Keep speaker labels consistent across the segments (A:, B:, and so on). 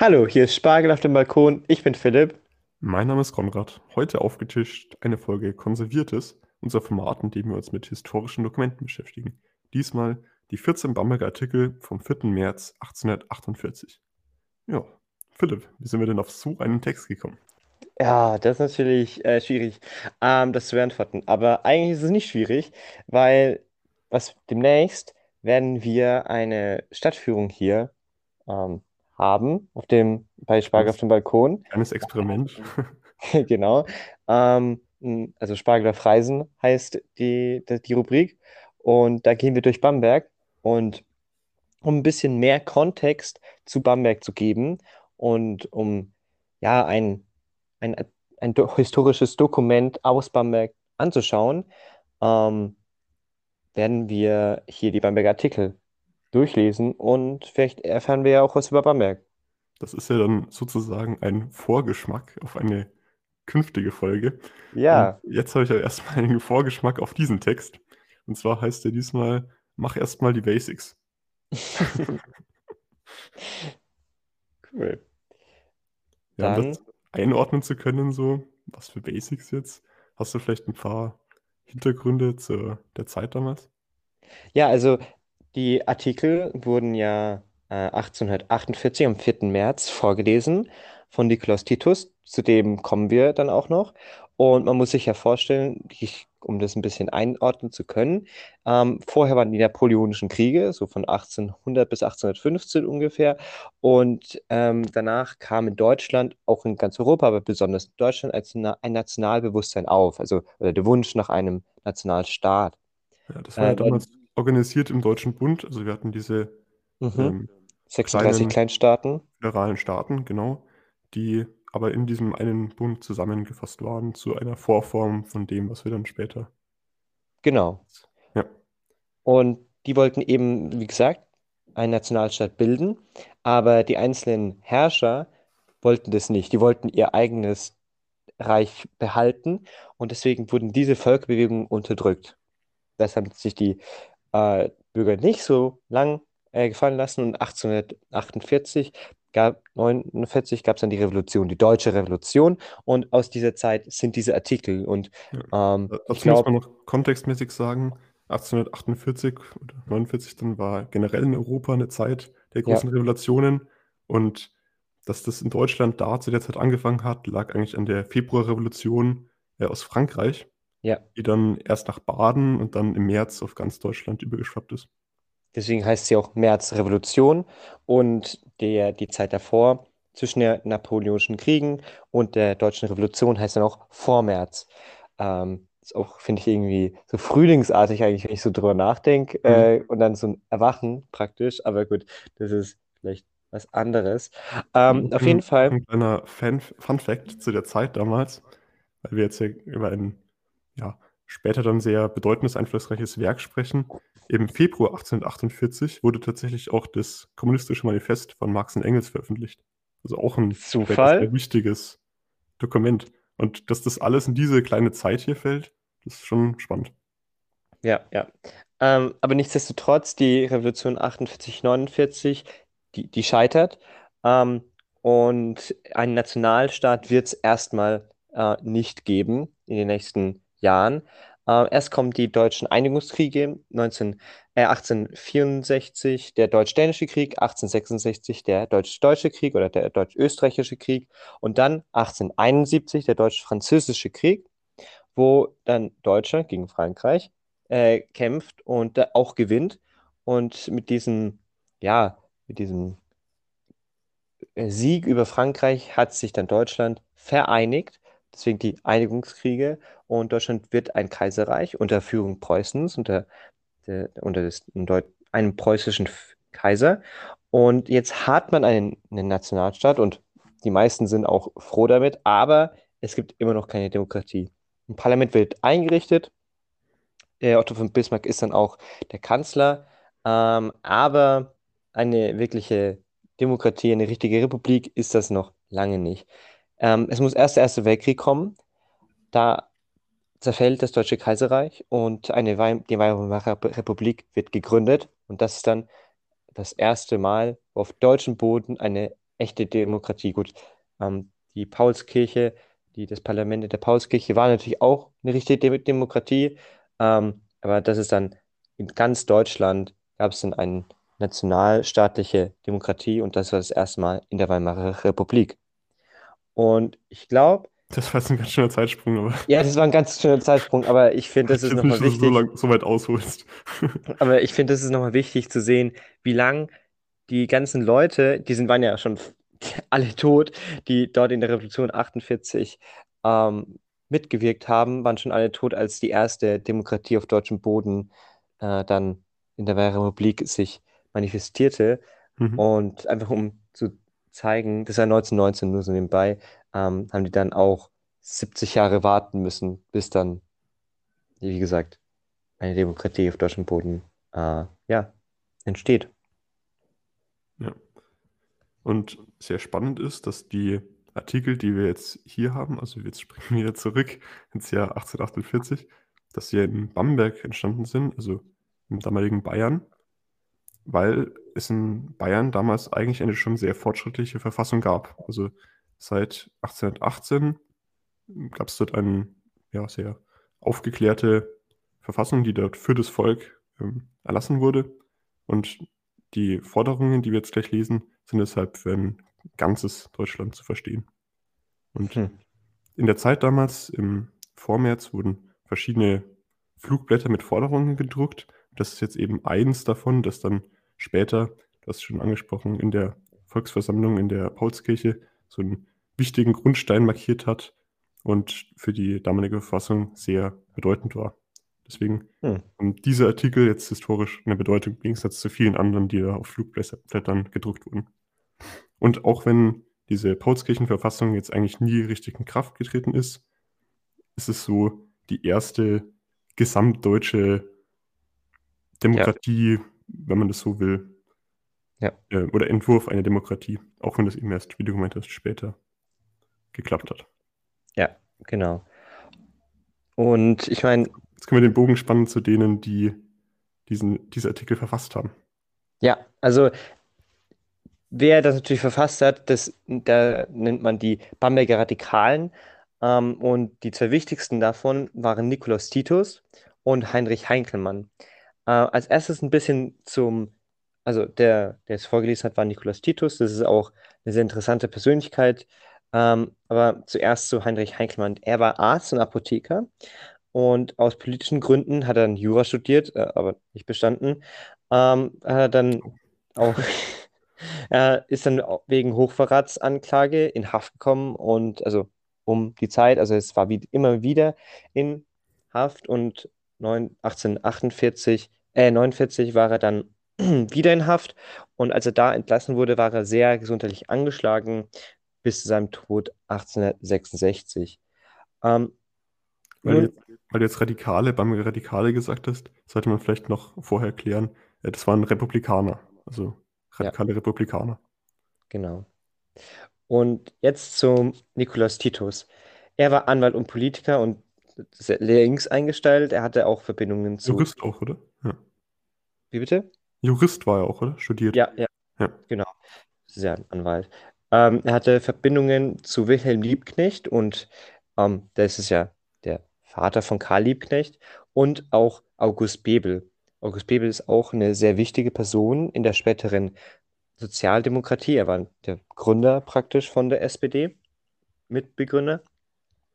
A: Hallo, hier ist Spargel auf dem Balkon. Ich bin Philipp.
B: Mein Name ist Konrad. Heute aufgetischt eine Folge Konserviertes, unser Format, in dem wir uns mit historischen Dokumenten beschäftigen. Diesmal die 14 Bamberger Artikel vom 4. März 1848. Ja, Philipp, wie sind wir denn auf so einen Text gekommen?
A: Ja, das ist natürlich äh, schwierig, ähm, das zu beantworten. Aber eigentlich ist es nicht schwierig, weil was demnächst werden wir eine Stadtführung hier ähm, haben, auf dem, bei Spargel auf dem Balkon.
B: kleines Experiment.
A: Genau. Ähm, also Spargel auf Reisen heißt die, die, die Rubrik. Und da gehen wir durch Bamberg. Und um ein bisschen mehr Kontext zu Bamberg zu geben und um ja ein, ein, ein historisches Dokument aus Bamberg anzuschauen, ähm, werden wir hier die Bamberger Artikel durchlesen und vielleicht erfahren wir ja auch was über Bamberg.
B: Das ist ja dann sozusagen ein Vorgeschmack auf eine künftige Folge. Und
A: Ja.
B: jetzt habe ich ja erstmal einen Vorgeschmack auf diesen Text. Und zwar heißt er diesmal, mach erstmal die Basics.
A: Cool.
B: Ja, um
A: Dann,
B: das einordnen zu können, so, was für Basics jetzt, hast du vielleicht ein paar Hintergründe zu der Zeit damals?
A: ja, also die Artikel wurden ja äh, 1848 am 4. März vorgelesen von Nikolaus Titus. Zu dem kommen wir dann auch noch. Und man muss sich ja vorstellen, ich, um das ein bisschen einordnen zu können, ähm, vorher waren die Napoleonischen Kriege, so von 1800 bis 1815 ungefähr. Und ähm, danach kam in Deutschland, auch in ganz Europa, aber besonders in Deutschland, als na ein Nationalbewusstsein auf, also oder der Wunsch nach einem Nationalstaat.
B: Ja, das war ja
A: Äh,
B: damals organisiert im Deutschen Bund. Also wir hatten diese
A: mhm.
B: ähm,
A: 36
B: kleinen
A: Kleinstaaten.
B: föderalen Staaten, genau, die aber in diesem einen Bund zusammengefasst waren zu einer Vorform von dem, was wir dann später.
A: Genau.
B: Ja,
A: Und die wollten eben, wie gesagt, einen Nationalstaat bilden, aber die einzelnen Herrscher wollten das nicht. Die wollten ihr eigenes Reich behalten und deswegen wurden diese Völkerbewegungen unterdrückt. Das haben sich die äh, Bürger nicht so lang äh, gefallen lassen. Und 1848 gab, 49 gab es dann die Revolution, die Deutsche Revolution. Und aus dieser Zeit sind diese Artikel. Und
B: ja.
A: ähm,
B: Da-
A: ich
B: Dazu muss man noch kontextmäßig sagen, 1848 oder 49 dann war generell in Europa eine Zeit der
A: ja,
B: großen Revolutionen. Und dass das in Deutschland da zu der Zeit angefangen hat, lag eigentlich an der Februarrevolution äh, aus Frankreich,
A: ja.
B: die dann erst nach Baden und dann im März auf ganz Deutschland übergeschwappt ist.
A: Deswegen heißt sie auch Märzrevolution und der, die Zeit davor zwischen den Napoleonischen Kriegen und der Deutschen Revolution heißt dann auch Vormärz. Ähm, ist auch, finde ich, irgendwie so frühlingsartig eigentlich, wenn ich so drüber nachdenke.
B: Mhm.
A: Äh, und dann so ein Erwachen praktisch. Aber gut, das ist vielleicht was anderes. Ähm,
B: Noch
A: auf jeden
B: ein, noch
A: Fall,
B: ein kleiner Fan, Fun Fact zu der Zeit damals, weil wir jetzt hier über ein ja, später dann sehr bedeutendes, einflussreiches Werk sprechen. Im Februar 1848 wurde tatsächlich auch das Kommunistische Manifest von Marx und Engels veröffentlicht. Also auch ein sehr wichtiges Dokument. Und dass das alles in diese kleine Zeit hier fällt, das ist schon spannend.
A: Ja, ja. Ähm, aber nichtsdestotrotz, die Revolution 48, 49, die, die scheitert. Ähm, und einen Nationalstaat wird es erstmal äh, nicht geben in den nächsten Jahren. Äh, erst kommen die deutschen Einigungskriege 19, äh, 1864, der Deutsch-Dänische Krieg, 1866 der Deutsch-Deutsche Krieg oder der Deutsch-Österreichische Krieg und dann 1871 der Deutsch-Französische Krieg, wo dann Deutschland gegen Frankreich äh, kämpft und auch gewinnt. Und mit diesem, ja, mit diesem äh, Sieg über Frankreich hat sich dann Deutschland vereinigt. Deswegen die Einigungskriege. Und Deutschland wird ein Kaiserreich unter Führung Preußens, unter, der, unter des, einem preußischen Kaiser. Und jetzt hat man einen, einen Nationalstaat und die meisten sind auch froh damit, aber es gibt immer noch keine Demokratie. Ein Parlament wird eingerichtet, der Otto von Bismarck ist dann auch der Kanzler, ähm, aber eine wirkliche Demokratie, eine richtige Republik ist das noch lange nicht. Ähm, es muss erst der Erste Weltkrieg kommen, da zerfällt das Deutsche Kaiserreich und eine Weim die Weimarer Republik wird gegründet und das ist dann das erste Mal, wo auf deutschem Boden eine echte Demokratie. Gut, ähm, die Paulskirche, die, das Parlament der Paulskirche war natürlich auch eine richtige Dem Demokratie, ähm, aber das ist dann in ganz Deutschland gab es dann eine nationalstaatliche Demokratie und das war das erste Mal in der Weimarer Republik. Und ich glaube,
B: das war jetzt ein ganz schöner Zeitsprung, aber.
A: Ja, das war ein ganz schöner Zeitsprung, aber ich finde, das ist nochmal wichtig. So,
B: lang, so weit ausholst.
A: aber ich finde, das ist nochmal wichtig zu sehen, wie lang die ganzen Leute, die sind, waren ja schon alle tot, die dort in der Revolution 48 ähm, mitgewirkt haben, waren schon alle tot, als die erste Demokratie auf deutschem Boden äh, dann in der Weimarer Republik sich manifestierte. Mhm. Und einfach um zu zeigen, das war 1919 nur so nebenbei, ähm, haben die dann auch 70 Jahre warten müssen, bis dann, wie gesagt, eine Demokratie auf deutschem Boden äh, ja, entsteht.
B: Ja. Und sehr spannend ist, dass die Artikel, die wir jetzt hier haben, also jetzt springen wir wieder zurück ins Jahr 1848, dass sie in Bamberg entstanden sind, also im damaligen Bayern, weil es in Bayern damals eigentlich eine schon sehr fortschrittliche Verfassung gab. Also seit 1818 gab es dort eine ja, sehr aufgeklärte Verfassung, die dort für das Volk ähm, erlassen wurde. Und die Forderungen, die wir jetzt gleich lesen, sind deshalb für ein ganzes Deutschland zu verstehen. Und hm. in der Zeit damals, im Vormärz, wurden verschiedene Flugblätter mit Forderungen gedruckt. Das ist jetzt eben eins davon, das dann später, du hast es schon angesprochen, in der Volksversammlung in der Paulskirche so einen wichtigen Grundstein markiert hat und für die damalige Verfassung sehr bedeutend war. Deswegen hm. haben diese Artikel jetzt historisch eine Bedeutung im Gegensatz zu vielen anderen, die da auf Flugblättern gedruckt wurden. Und auch wenn diese Paulskirchenverfassung jetzt eigentlich nie richtig in Kraft getreten ist, ist es so die erste gesamtdeutsche Demokratie, ja. Wenn man das so will. Ja. Äh, oder Entwurf einer Demokratie, auch wenn das eben erst, wie du gemeint hast, später geklappt hat.
A: Ja, genau. Und ich meine.
B: Jetzt können wir den Bogen spannen zu denen, die diesen, diese Artikel verfasst haben.
A: Ja, also wer das natürlich verfasst hat, das, da nennt man die Bamberger Radikalen. Ähm, und die zwei wichtigsten davon waren Nikolaus Titus und Heinrich Heinkelmann. Äh, als erstes ein bisschen zum, also der, der es vorgelesen hat, war Nikolaus Titus. Das ist auch eine sehr interessante Persönlichkeit. Ähm, aber zuerst zu Heinrich Heinkelmann. Er war Arzt und Apotheker und aus politischen Gründen hat er dann Jura studiert, äh, aber nicht bestanden. Ähm, hat er dann auch Er ist dann wegen Hochverratsanklage in Haft gekommen und also um die Zeit, also es war wie, immer wieder in Haft und 9, 1848, äh, 49 war er dann wieder in Haft und als er da entlassen wurde, war er sehr gesundheitlich angeschlagen bis zu seinem Tod 1866. Ähm,
B: weil, nun, du jetzt, weil, du jetzt, Radikale, beim Radikale gesagt hast, sollte man vielleicht noch vorher klären, äh, das waren Republikaner. Also radikale ja. Republikaner.
A: Genau. Und jetzt zum Nikolaus Titus. Er war Anwalt und Politiker und links eingestellt. Er hatte auch Verbindungen zu.
B: Jurist auch, oder?
A: Wie bitte?
B: Jurist war er auch, oder? Studiert.
A: Ja, ja. ja. Genau. Sehr ein Anwalt. Ähm, er hatte Verbindungen zu Wilhelm Liebknecht und ähm, das ist ja der Vater von Karl Liebknecht und auch August Bebel. August Bebel ist auch eine sehr wichtige Person in der späteren Sozialdemokratie. Er war der Gründer praktisch von der SPD, Mitbegründer.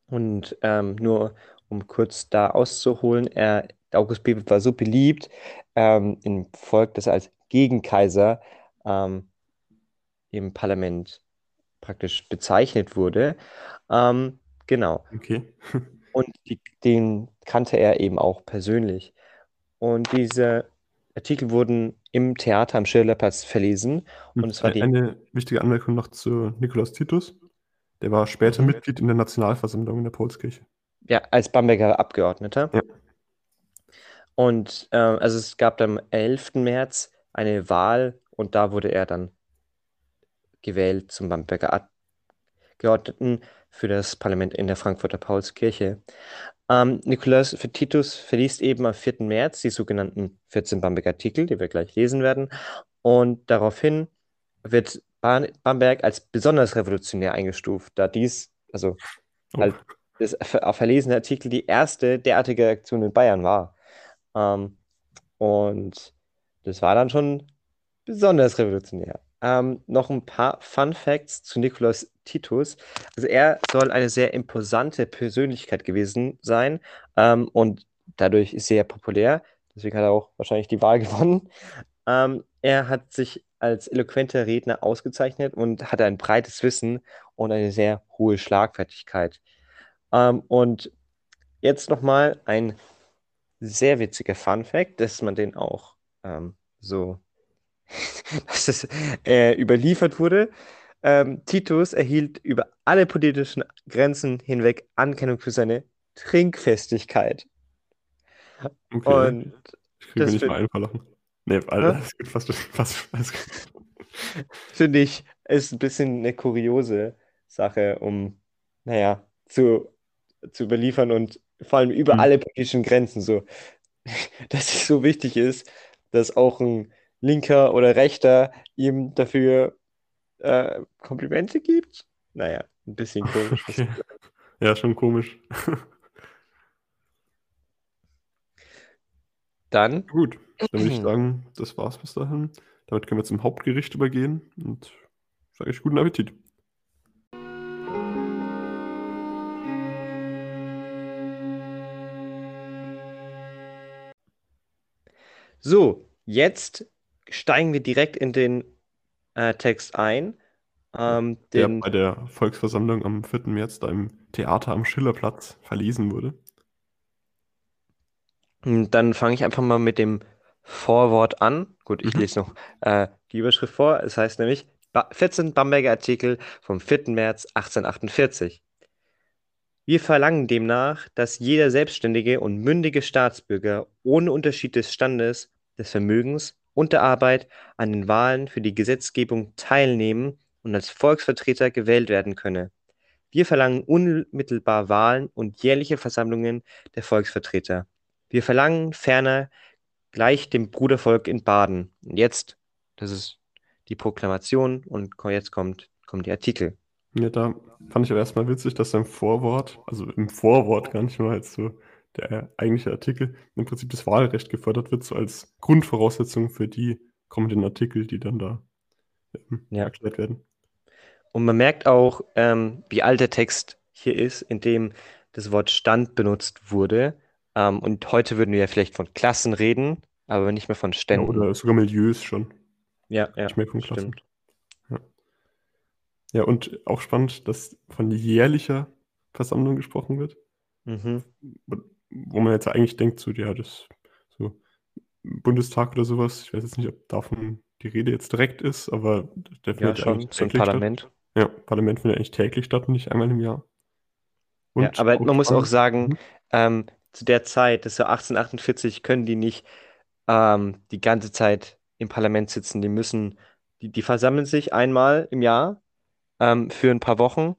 A: Und ähm, nur um kurz da auszuholen, er, August Bebel war so beliebt ähm, im Volk, dass er als Gegenkaiser ähm, im Parlament praktisch bezeichnet wurde. Ähm, genau.
B: Okay.
A: Und die, den kannte er eben auch persönlich. Und diese Artikel wurden im Theater am Schillerplatz verlesen. Und es war die.
B: Eine wichtige Anmerkung noch zu Nikolaus Titus. Der war später mhm. Mitglied in der Nationalversammlung in der Paulskirche.
A: Ja, als Bamberger Abgeordneter. Ja. Und äh, also es gab am 11. März eine Wahl und da wurde er dann gewählt zum Bamberger Abgeordneten für das Parlament in der Frankfurter Paulskirche. Ähm, Nikolaus Titus verliest eben am 4. März die sogenannten 14 Bamberg-Artikel, die wir gleich lesen werden. Und daraufhin wird Bamberg als besonders revolutionär eingestuft, da dies, also
B: Oh,
A: halt das auf verlesene Artikel die erste derartige Aktion in Bayern war. Ähm, und das war dann schon besonders revolutionär. Ähm, noch ein paar Fun Facts zu Nikolaus Titus. Also er soll eine sehr imposante Persönlichkeit gewesen sein ähm, und dadurch sehr populär. Deswegen hat er auch wahrscheinlich die Wahl gewonnen. Ähm, er hat sich als eloquenter Redner ausgezeichnet und hatte ein breites Wissen und eine sehr hohe Schlagfertigkeit. Ähm, und jetzt nochmal ein sehr witziger Fun Fact, dass man den auch ähm, so, dass es äh, überliefert wurde. Ähm, Titus erhielt über alle politischen Grenzen hinweg Anerkennung für seine Trinkfestigkeit.
B: okay.
A: Und
B: Ich kriege nicht mal einen Lachen. Nee, alles gut, fast, fast, gut.
A: finde ich, ist ein bisschen eine kuriose Sache, um, naja, zu, zu überliefern und vor allem über
B: Hm.
A: alle politischen Grenzen so, dass es so wichtig ist, dass auch ein Linker oder Rechter ihm dafür äh, Komplimente gibt. Naja, ein bisschen komisch.
B: Okay. Ja, schon komisch.
A: Dann,
B: Gut, dann würde ich sagen, das war's bis dahin. Damit können wir zum Hauptgericht übergehen und sage ich guten Appetit.
A: So, jetzt steigen wir direkt in den äh, Text ein. Ähm,
B: Der
A: den,
B: bei der Volksversammlung am 4. März da im Theater am Schillerplatz verlesen wurde.
A: Hm, Dann fange ich einfach mal mit dem Vorwort an. Gut, ich
B: Mhm.
A: lese noch äh, die Überschrift vor. Es heißt nämlich ba 14 Bamberger Artikel vom 4. März 1848. Wir verlangen demnach, dass jeder selbstständige und mündige Staatsbürger ohne Unterschied des Standes, des Vermögens und der Arbeit an den Wahlen für die Gesetzgebung teilnehmen und als Volksvertreter gewählt werden könne. Wir verlangen unmittelbar Wahlen und jährliche Versammlungen der Volksvertreter. Wir verlangen ferner gleich dem Brudervolk in Baden. Und jetzt, das ist die Proklamation und jetzt kommt, kommen die Artikel.
B: Ja, da fand ich aber erstmal witzig, dass im Vorwort, also im Vorwort gar nicht mal als so der eigentliche Artikel, im Prinzip das Wahlrecht gefordert wird, so als Grundvoraussetzung für die kommenden Artikel, die dann da ähm,
A: Ja.
B: erklärt werden.
A: Und man merkt auch, ähm, wie alt der Text hier ist, in dem das Wort Stand benutzt wurde. Ähm, und heute würden wir ja vielleicht von Klassen reden, aber nicht mehr von
B: Ja,
A: Ständen.
B: oder sogar Milieus schon.
A: Ja, ja,
B: Nicht mehr von Klassen.
A: stimmt.
B: Ja, und auch spannend, dass von jährlicher Versammlung gesprochen wird,
A: Mhm.
B: Wo man jetzt eigentlich denkt, so, ja, das so Bundestag oder sowas, ich weiß jetzt nicht, ob davon die Rede jetzt direkt ist, aber der
A: Ja,
B: findet
A: schon,
B: eigentlich
A: so ein
B: täglich statt.
A: Parlament.
B: Ja, Parlament findet eigentlich täglich statt und nicht einmal im Jahr.
A: Ja,
B: Und
A: aber man muss auch sagen,
B: Mhm.
A: ähm, zu der Zeit, das ist ja 1848, können die nicht ähm, die ganze Zeit im Parlament sitzen. Die müssen, die, die versammeln sich einmal im Jahr ähm, für ein paar Wochen.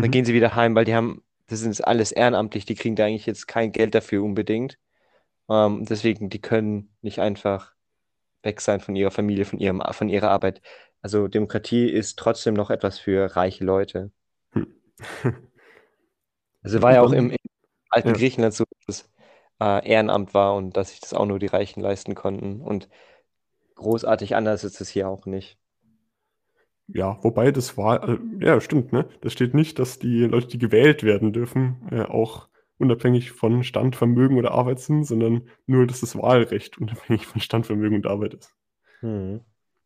A: Dann
B: Mhm.
A: gehen sie wieder heim, weil die haben, das ist alles ehrenamtlich, die kriegen da eigentlich jetzt kein Geld dafür unbedingt. Ähm, deswegen, die können nicht einfach weg sein von ihrer Familie, von ihrem, von ihrer Arbeit. Also Demokratie ist trotzdem noch etwas für reiche Leute.
B: Hm.
A: Also war ja auch im, im alten
B: ja.
A: Griechenland so, dass äh, Ehrenamt war und dass sich das auch nur die Reichen leisten konnten. Und großartig anders ist es hier auch nicht.
B: Ja, wobei das war, äh, ja, stimmt, ne? Das steht nicht, dass die Leute, die gewählt werden dürfen, äh, auch unabhängig von Stand, Vermögen oder Arbeit sind, sondern nur, dass das Wahlrecht unabhängig von Stand, Vermögen und Arbeit ist.
A: Hm.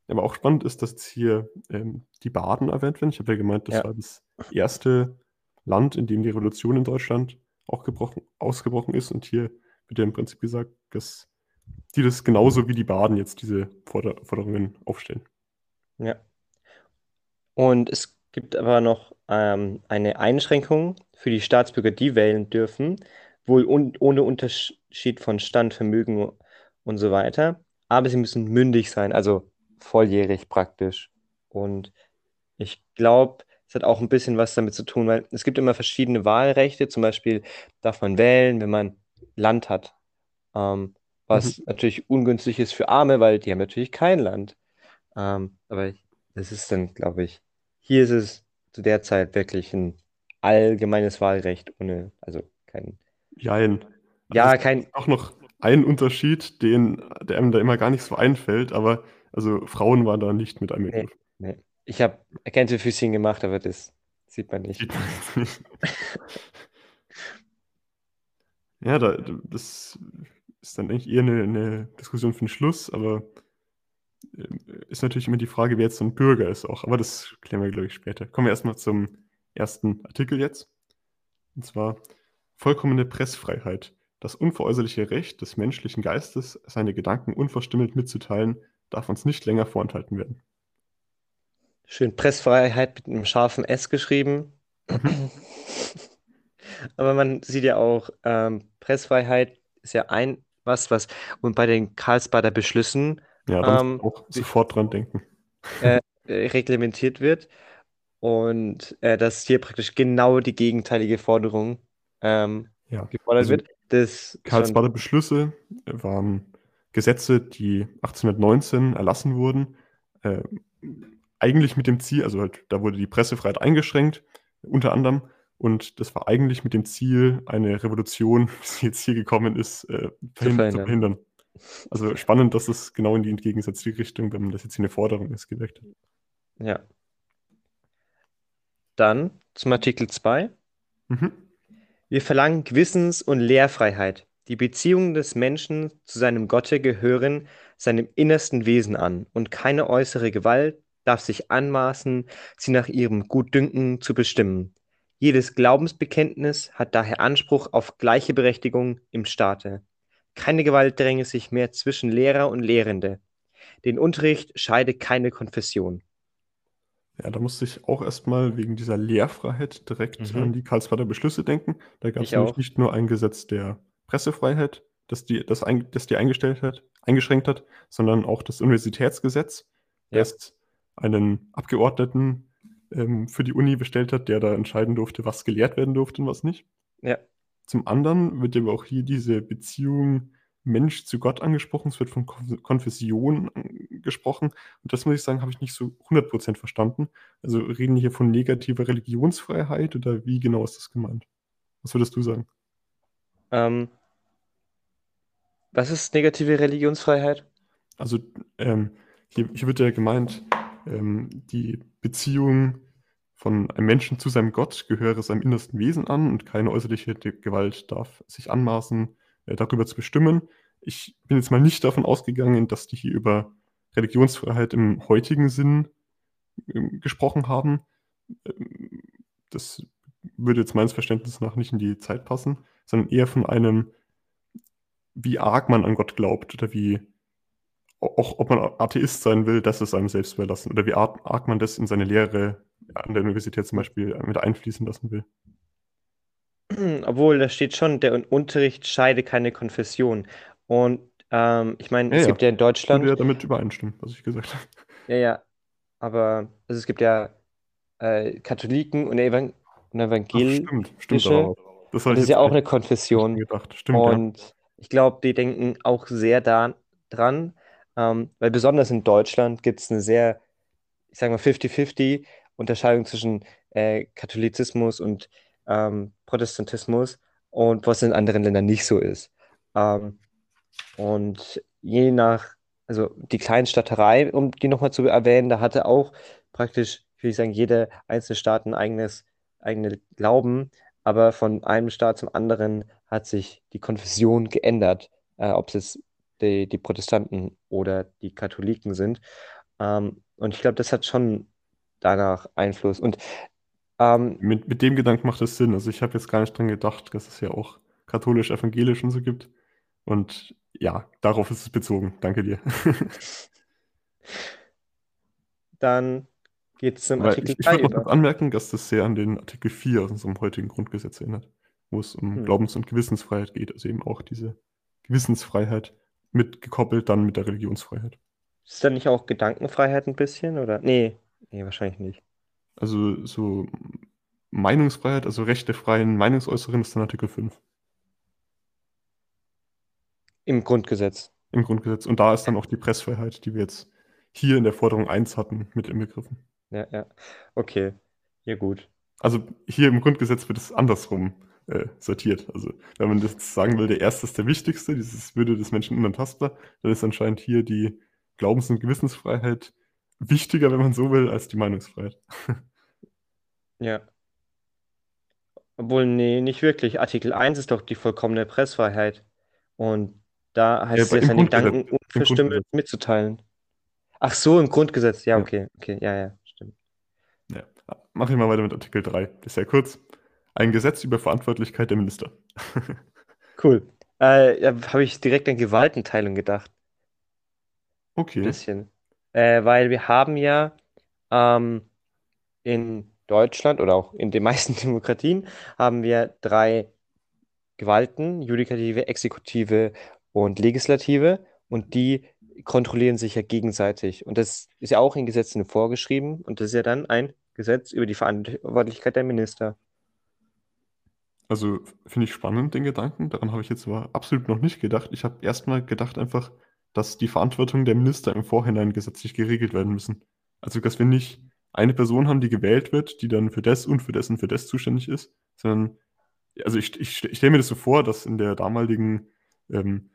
B: Aber auch spannend ist, dass jetzt hier ähm, die Baden erwähnt werden. Ich habe ja gemeint, das
A: Ja.
B: war das erste Land, in dem die Revolution in Deutschland auch gebrochen, ausgebrochen ist. Und hier wird ja im Prinzip gesagt, dass die das genauso wie die Baden jetzt diese Forder Forderungen aufstellen.
A: Ja. Und es gibt aber noch ähm, eine Einschränkung für die Staatsbürger, die wählen dürfen, wohl un ohne Unterschied von Stand, Vermögen und so weiter. Aber sie müssen mündig sein, also volljährig praktisch. Und ich glaube, es hat auch ein bisschen was damit zu tun, weil es gibt immer verschiedene Wahlrechte. Zum Beispiel darf man wählen, wenn man Land hat. Ähm, was natürlich ungünstig ist für Arme, weil die haben natürlich kein Land. Ähm, aber das ist dann, glaube ich, hier ist es zu der Zeit wirklich ein allgemeines Wahlrecht ohne, also kein,
B: Jein. Also
A: ja,
B: gibt
A: kein,
B: auch noch einen Unterschied, den, der einem da immer gar nicht so einfällt, aber also Frauen waren da nicht mit
A: nee,
B: einbegriffen.
A: nee. Ich habe Erkennungsphysien gemacht, aber das sieht man nicht.
B: Sieht man nicht. Ja, da, das ist dann eigentlich eher eine, eine Diskussion für den Schluss, aber ist natürlich immer die Frage, wer jetzt so ein Bürger ist auch. Aber das klären wir, glaube ich, später. Kommen wir erstmal zum ersten Artikel jetzt. Und zwar vollkommene Pressfreiheit. Das unveräußerliche Recht des menschlichen Geistes, seine Gedanken unverstümmelt mitzuteilen, darf uns nicht länger vorenthalten werden.
A: Schön Pressfreiheit mit einem scharfen S geschrieben.
B: Mhm.
A: Aber man sieht ja auch, ähm, Pressfreiheit ist ja ein was, was und bei den Karlsbader Beschlüssen
B: Ja, da
A: ähm,
B: auch sofort dran denken.
A: äh, äh, reglementiert wird und äh, dass hier praktisch genau die gegenteilige Forderung ähm,
B: Ja,
A: gefordert
B: also
A: wird. Das schon,
B: Karlsbader Beschlüsse waren Gesetze, die 1819 erlassen wurden, äh, eigentlich mit dem Ziel, also halt, da wurde die Pressefreiheit eingeschränkt, unter anderem, und das war eigentlich mit dem Ziel, eine Revolution, die jetzt hier gekommen ist, äh, verhin zu
A: verhindern.
B: Also spannend, dass es genau in die entgegengesetzte Richtung, wenn man das jetzt hier eine Forderung ist, geweckt hat.
A: Ja. Dann zum Artikel 2.
B: Mhm.
A: Wir verlangen Gewissens- und Lehrfreiheit. Die Beziehungen des Menschen zu seinem Gotte gehören seinem innersten Wesen an, und keine äußere Gewalt darf sich anmaßen, sie nach ihrem Gutdünken zu bestimmen. Jedes Glaubensbekenntnis hat daher Anspruch auf gleiche Berechtigung im Staate. Keine Gewalt dränge sich mehr zwischen Lehrer und Lehrende. Den Unterricht scheide keine Konfession.
B: Ja, da musste ich auch erstmal wegen dieser Lehrfreiheit direkt
A: Mhm.
B: an die Karlsbader Beschlüsse denken. Da gab es
A: Ich
B: nämlich nicht nur ein Gesetz der Pressefreiheit, das die, das, ein, das die eingestellt hat, eingeschränkt hat, sondern auch das Universitätsgesetz,
A: Ja.
B: das einen Abgeordneten ähm, für die Uni bestellt hat, der da entscheiden durfte, was gelehrt werden durfte und was nicht.
A: Ja.
B: Zum anderen wird aber auch hier diese Beziehung Mensch zu Gott angesprochen. Es wird von Konf- Konfession gesprochen. Und das muss ich sagen, habe ich nicht so 100% verstanden. Also reden wir hier von negativer Religionsfreiheit oder wie genau ist das gemeint? Was würdest du sagen?
A: Ähm, was ist negative Religionsfreiheit?
B: Also ähm, hier, hier wird ja gemeint, ähm, die Beziehung von einem Menschen zu seinem Gott gehöre seinem innersten Wesen an und keine äußerliche Gewalt darf sich anmaßen, äh, darüber zu bestimmen. Ich bin jetzt mal nicht davon ausgegangen, dass die hier über Religionsfreiheit im heutigen Sinn ähm, gesprochen haben. Ähm, das würde jetzt meines Verständnisses nach nicht in die Zeit passen, sondern eher von einem, wie arg man an Gott glaubt oder wie auch ob man Atheist sein will, das ist einem selbst überlassen. Oder wie arg man das in seine Lehre an der Universität zum Beispiel mit einfließen lassen will.
A: Obwohl, da steht schon, der Unterricht scheide keine Konfession. Und ähm, ich meine,
B: Ja,
A: es
B: ja.
A: gibt ja in
B: Würde
A: Deutschland,
B: ja damit übereinstimmen, was ich gesagt habe.
A: ja, ja, aber also es gibt ja äh, Katholiken und, Evan und
B: Ach,
A: Evangel
B: stimmt, stimmt
A: Evangelische.
B: auch. Das ich
A: das ist ja auch eine Konfession.
B: gedacht. Stimmt, ja.
A: Und ich glaube, die denken auch sehr da, dran, ähm, weil besonders in Deutschland gibt es eine sehr, ich sage mal, 50-50 Unterscheidung zwischen äh, Katholizismus und ähm, Protestantismus und was in anderen Ländern nicht so ist. Ähm, und je nach, also die Kleinstaaterei, um die nochmal zu erwähnen, da hatte auch praktisch, ich will sagen, jeder einzelne Staat ein eigenes, eigene Glauben, aber von einem Staat zum anderen hat sich die Konfession geändert, äh, ob es jetzt die, die Protestanten oder die Katholiken sind. Ähm, und ich glaube, das hat schon danach Einfluss. Und ähm,
B: Mit, mit dem Gedanken macht es Sinn. Also ich habe jetzt gar nicht dran gedacht, dass es ja auch katholisch-evangelisch und so gibt. Und ja, darauf ist es bezogen. Danke dir.
A: dann geht es zum Artikel
B: ich, ich
A: 3
B: würde noch anmerken, dass das sehr an den Artikel 4 aus unserem heutigen Grundgesetz erinnert, wo es um
A: Hm.
B: Glaubens- und Gewissensfreiheit geht. Also eben auch diese Gewissensfreiheit mitgekoppelt dann mit der Religionsfreiheit.
A: Ist da nicht auch Gedankenfreiheit ein bisschen, oder? Nee, nee, wahrscheinlich nicht.
B: Also so Meinungsfreiheit, also Recht der freien Meinungsäußerung ist dann Artikel 5
A: Im Grundgesetz.
B: im Grundgesetz. Und da ist dann auch die Pressfreiheit, die wir jetzt hier in der Forderung 1 hatten, mit inbegriffen.
A: Ja, ja. Okay. Ja, gut.
B: Also hier im Grundgesetz wird es andersrum äh, sortiert. Also wenn man das sagen will, der Erste ist der Wichtigste, dieses Würde des Menschen unantastbar, dann ist anscheinend hier die Glaubens- und Gewissensfreiheit wichtiger, wenn man so will, als die Meinungsfreiheit.
A: Ja. Obwohl, nee, nicht wirklich. Artikel 1 ist doch die vollkommene Pressfreiheit. Und da heißt
B: Ja,
A: es ja, seine. Gedanken
B: Grundgesetz.
A: mitzuteilen. Ach so, im Grundgesetz. Ja,
B: Ja.
A: okay, okay, ja, ja, stimmt.
B: Ja. Mach ich mal weiter mit Artikel 3. Das ist sehr kurz. Ein Gesetz über Verantwortlichkeit der Minister.
A: Cool. Äh, ja, habe ich direkt an Gewaltenteilung gedacht. Ein
B: Okay.
A: bisschen. Äh, weil wir haben ja ähm, in Deutschland oder auch in den meisten Demokratien haben wir drei Gewalten, Judikative, Exekutive und Legislative, und die kontrollieren sich ja gegenseitig. Und das ist ja auch in Gesetzen vorgeschrieben, und das ist ja dann ein Gesetz über die Verantwortlichkeit der Minister.
B: Also finde ich spannend, den Gedanken. Daran habe ich jetzt aber absolut noch nicht gedacht. Ich habe erstmal gedacht einfach, dass die Verantwortung der Minister im Vorhinein gesetzlich geregelt werden müssen. Also, dass wir nicht eine Person haben, die gewählt wird, die dann für das und für das und für das zuständig ist, sondern, also ich, ich, ich stelle mir das so vor, dass in der damaligen, ähm,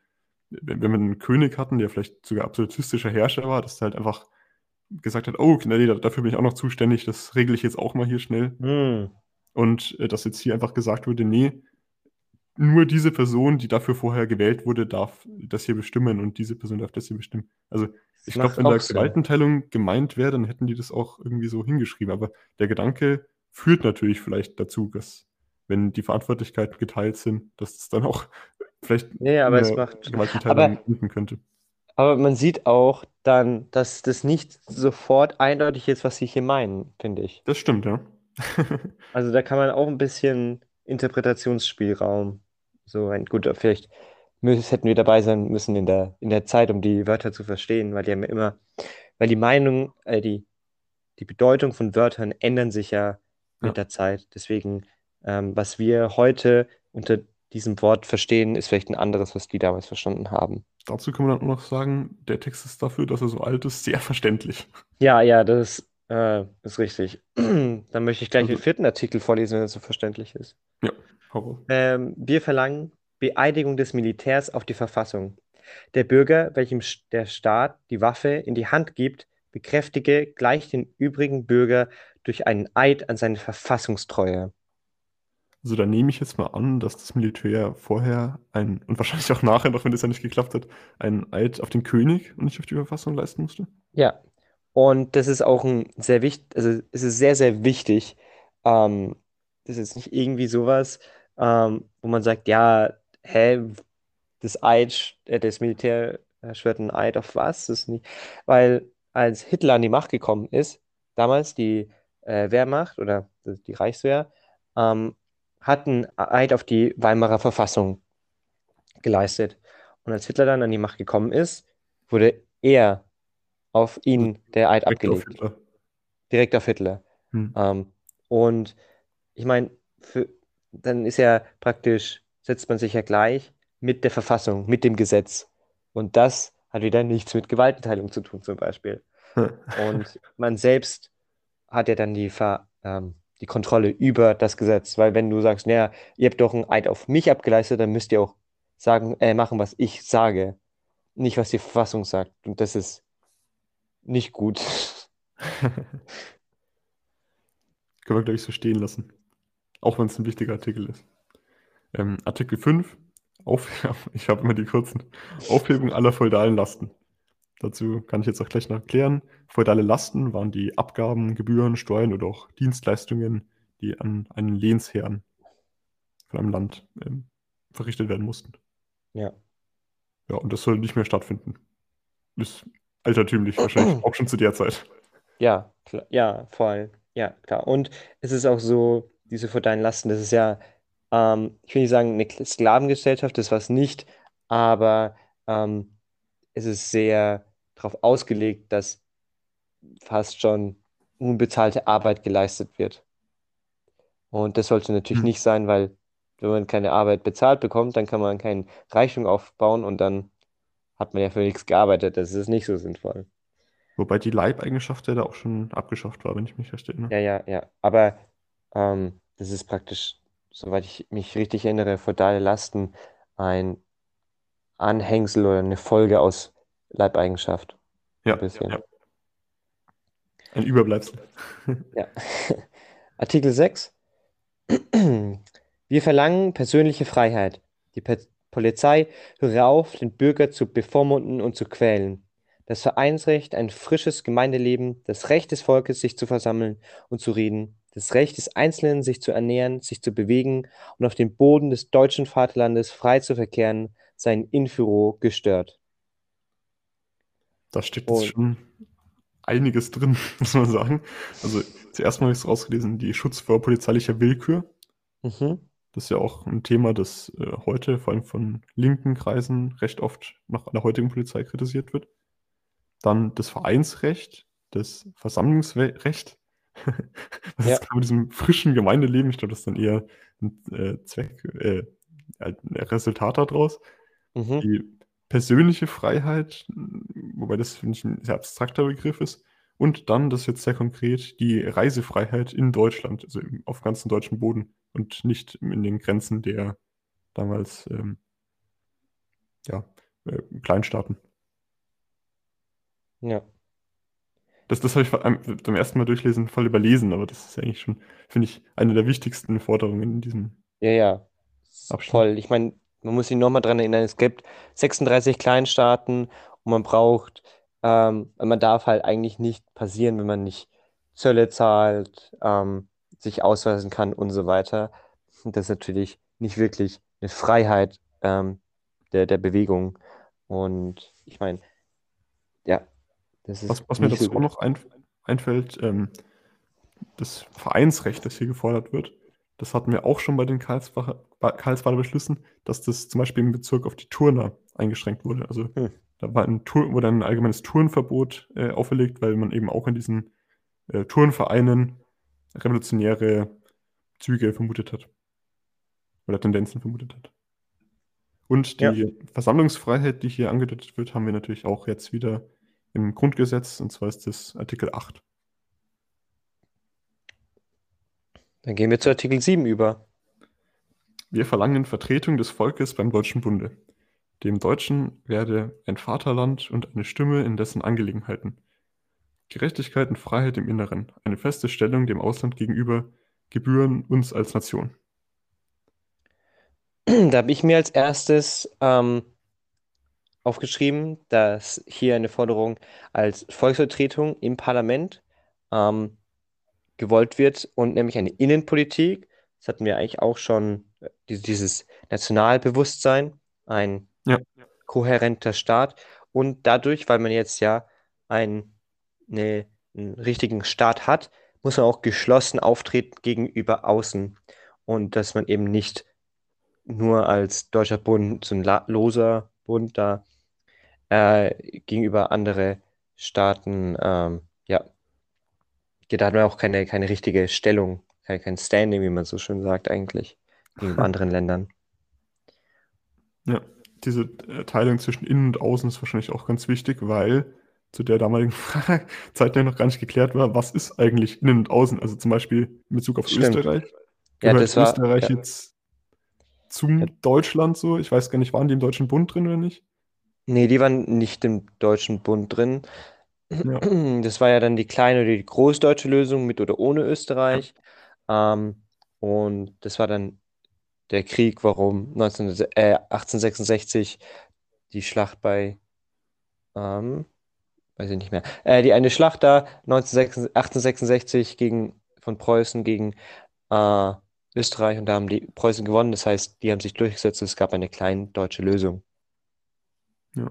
B: wenn, wenn wir einen König hatten, der vielleicht sogar absolutistischer Herrscher war, dass der halt einfach gesagt hat, oh, nee, dafür bin ich auch noch zuständig, das regle ich jetzt auch mal hier schnell.
A: Hm.
B: Und äh, dass jetzt hier einfach gesagt wurde, nee, nur diese Person, die dafür vorher gewählt wurde, darf das hier bestimmen und diese Person darf das hier bestimmen. Also ich glaube, wenn da. Gewaltenteilung gemeint wäre, dann hätten die das auch irgendwie so hingeschrieben. Aber der Gedanke führt natürlich vielleicht dazu, dass, wenn die Verantwortlichkeiten geteilt sind, dass es dann auch vielleicht
A: Ja, ja, aber es
B: eine
A: macht.
B: Gewaltenteilung
A: Aber,
B: könnte.
A: aber man sieht auch dann, dass das nicht sofort eindeutig ist, was sie hier meinen, finde ich.
B: Das stimmt, ja.
A: Also da kann man auch ein bisschen Interpretationsspielraum so ein. Gut, vielleicht müssen, hätten wir dabei sein müssen in der, in der Zeit, um die Wörter zu verstehen, weil die haben ja immer, weil die Meinung, äh, die, die Bedeutung von Wörtern ändern sich ja mit
B: Ja.
A: der Zeit. Deswegen, ähm, was wir heute unter diesem Wort verstehen, ist vielleicht ein anderes, was die damals verstanden haben.
B: Dazu kann man dann auch noch sagen, der Text ist dafür, dass er so alt ist, sehr verständlich.
A: Ja, ja, das äh, ist richtig. Dann möchte ich gleich den
B: Also,
A: vierten Artikel vorlesen, wenn es so verständlich ist.
B: ja, hau.
A: Ähm, wir verlangen Beeidigung des Militärs auf die Verfassung. Der Bürger, welchem der Staat die Waffe in die Hand gibt, bekräftige gleich den übrigen Bürger durch einen Eid an seine Verfassungstreue.
B: Also da nehme ich jetzt mal an, dass das Militär vorher ein, und wahrscheinlich auch nachher noch, wenn das ja nicht geklappt hat, einen Eid auf den König und nicht auf die Verfassung leisten musste.
A: Ja, und das ist auch ein sehr wichtig, also es ist sehr, sehr wichtig. Ähm, das ist nicht irgendwie sowas, ähm, wo man sagt, ja, hä, das Eid, äh, das Militär äh, schwört ein Eid auf was? Das ist nicht, weil als Hitler an die Macht gekommen ist, damals die äh, Wehrmacht oder die Reichswehr, ähm, hat einen Eid auf die Weimarer Verfassung geleistet. Und als Hitler dann an die Macht gekommen ist, wurde er auf ihn der Eid
B: direkt auf
A: abgelegt,
B: Hitler.
A: direkt auf Hitler.
B: Hm.
A: Ähm, und ich meine, dann ist ja praktisch, setzt man sich ja gleich mit der Verfassung, mit dem Gesetz. Und das hat wieder nichts mit Gewaltenteilung zu tun, zum Beispiel. Und man selbst hat ja dann die, Ver, ähm, die Kontrolle über das Gesetz. Weil wenn du sagst, naja, ihr habt doch einen Eid auf mich abgeleistet, dann müsst ihr auch sagen, äh, machen, was ich sage. Nicht, was die Verfassung sagt. Und das ist nicht gut.
B: Können wir gleich so stehen lassen. Auch wenn es ein wichtiger Artikel ist. Ähm, Artikel 5, auf, ich habe immer die kurzen, Aufhebung aller feudalen Lasten. Dazu kann ich jetzt auch gleich noch erklären. Feudale Lasten waren die Abgaben, Gebühren, Steuern oder auch Dienstleistungen, die an einen Lehnsherrn von einem Land ähm, verrichtet werden mussten.
A: Ja.
B: Ja, und das soll nicht mehr stattfinden. Ist altertümlich wahrscheinlich, auch schon zu der Zeit.
A: Ja, klar, ja, voll. Ja, klar. Und es ist auch so, diese feudalen Lasten, das ist ja, ähm, ich will nicht sagen, eine Sklavengesellschaft, das war es nicht, aber ähm, es ist sehr darauf ausgelegt, dass fast schon unbezahlte Arbeit geleistet wird. Und das sollte natürlich
B: Hm.
A: nicht sein, weil wenn man keine Arbeit bezahlt bekommt, dann kann man kein Reichtum aufbauen und dann hat man ja für nichts gearbeitet. Das ist nicht so sinnvoll.
B: Wobei die Leibeigenschaft ja da auch schon abgeschafft war, wenn ich mich recht erinnere.
A: Ja, ja, ja. Aber ähm, das ist praktisch, soweit ich mich richtig erinnere, feudale Lasten ein Anhängsel oder eine Folge aus Leibeigenschaft.
B: Ja,
A: Ein bisschen.
B: ja. Ein Überbleibsel.
A: Ja. Artikel 6. Wir verlangen persönliche Freiheit. Die Per- Polizei höre auf, den Bürger zu bevormunden und zu quälen. Das Vereinsrecht, ein frisches Gemeindeleben, das Recht des Volkes, sich zu versammeln und zu reden, das Recht des Einzelnen, sich zu ernähren, sich zu bewegen und auf dem Boden des deutschen Vaterlandes frei zu verkehren, seien in Führo gestört.
B: Da steht jetzt schon einiges drin, muss man sagen. Also zuerst mal habe ich es rausgelesen, die Schutz vor polizeilicher Willkür.
A: Mhm.
B: Das ist ja auch ein Thema, das äh, heute vor allem von linken Kreisen recht oft noch an der heutigen Polizei kritisiert wird. Dann das Vereinsrecht, das Versammlungsrecht. Was
A: Ja.
B: ist mit diesem frischen Gemeindeleben? Ich glaube, das ist dann eher ein äh, Zweck, äh, ein Resultat daraus.
A: Mhm.
B: Die persönliche Freiheit, wobei das, finde ich, ein sehr abstrakter Begriff ist. Und dann, das ist jetzt sehr konkret, die Reisefreiheit in Deutschland, also auf ganzem deutschen Boden und nicht in den Grenzen der damals ähm, ja, äh, Kleinstaaten.
A: Ja.
B: Das, das habe ich beim ersten Mal durchlesen voll überlesen, aber das ist eigentlich schon, finde ich, eine der wichtigsten Forderungen in diesem.
A: Ja, ja.
B: Abstand.
A: Voll. Ich meine, man muss sich nochmal dran erinnern, es gibt 36 Kleinstaaten und man braucht, ähm, man darf halt eigentlich nicht passieren, wenn man nicht Zölle zahlt, ähm, sich ausweisen kann und so weiter. Das ist natürlich nicht wirklich eine Freiheit ähm, der, der Bewegung. Und ich meine, ja, das ist
B: Was, was mir
A: so
B: dazu auch
A: gut.
B: noch ein, einfällt, ähm, das Vereinsrecht, das hier gefordert wird, das hatten wir auch schon bei den Karlsbacher, Ba- Karlsbader Beschlüssen, dass das zum Beispiel in Bezug auf die Turner eingeschränkt wurde. Also
A: Hm.
B: da war ein Tour, wurde ein allgemeines Turnverbot äh, auferlegt, weil man eben auch in diesen äh, Turnvereinen revolutionäre Züge vermutet hat. Oder Tendenzen vermutet hat. Und die
A: Ja.
B: Versammlungsfreiheit, die hier angedeutet wird, haben wir natürlich auch jetzt wieder im Grundgesetz, und zwar ist das Artikel 8.
A: Dann gehen wir zu Artikel 7 über.
B: Wir verlangen Vertretung des Volkes beim Deutschen Bunde. Dem Deutschen werde ein Vaterland und eine Stimme in dessen Angelegenheiten. Gerechtigkeit und Freiheit im Inneren, eine feste Stellung dem Ausland gegenüber, gebühren uns als Nation.
A: Da habe ich mir als erstes ähm, aufgeschrieben, dass hier eine Forderung als Volksvertretung im Parlament ähm, gewollt wird und nämlich eine Innenpolitik. Das hatten wir eigentlich auch schon, äh, die- dieses Nationalbewusstsein, ein
B: Ja.
A: kohärenter Staat und dadurch, weil man jetzt ja ein, eine, einen richtigen Staat hat, muss man auch geschlossen auftreten gegenüber außen und dass man eben nicht nur als deutscher Bund, so ein loser Bund da äh, gegenüber andere Staaten, ähm, ja, ja, da hat man auch keine, keine richtige Stellung, kein, kein Standing, wie man so schön sagt eigentlich, gegenüber anderen Ländern.
B: Ja, diese äh, Teilung zwischen Innen und Außen ist wahrscheinlich auch ganz wichtig, weil zu der damaligen Zeit noch gar nicht geklärt war, was ist eigentlich Innen und Außen. Also zum Beispiel in Bezug auf
A: Stimmt.
B: Österreich.
A: Ja, das war-
B: Österreich
A: ja.
B: jetzt zum
A: Ja.
B: Deutschland so? Ich weiß gar nicht, waren die im Deutschen Bund drin oder nicht?
A: Nee, die waren nicht im Deutschen Bund drin.
B: Ja.
A: Das war ja dann die kleine oder die großdeutsche Lösung mit oder ohne Österreich. Ähm, und das war dann der Krieg, warum 19, äh, 1866 die Schlacht bei, ähm, weiß ich nicht mehr, äh, die eine Schlacht da 1966, 1866 gegen, von Preußen gegen äh, Österreich und da haben die Preußen gewonnen. Das heißt, die haben sich durchgesetzt. Es gab eine kleine deutsche Lösung.
B: Ja.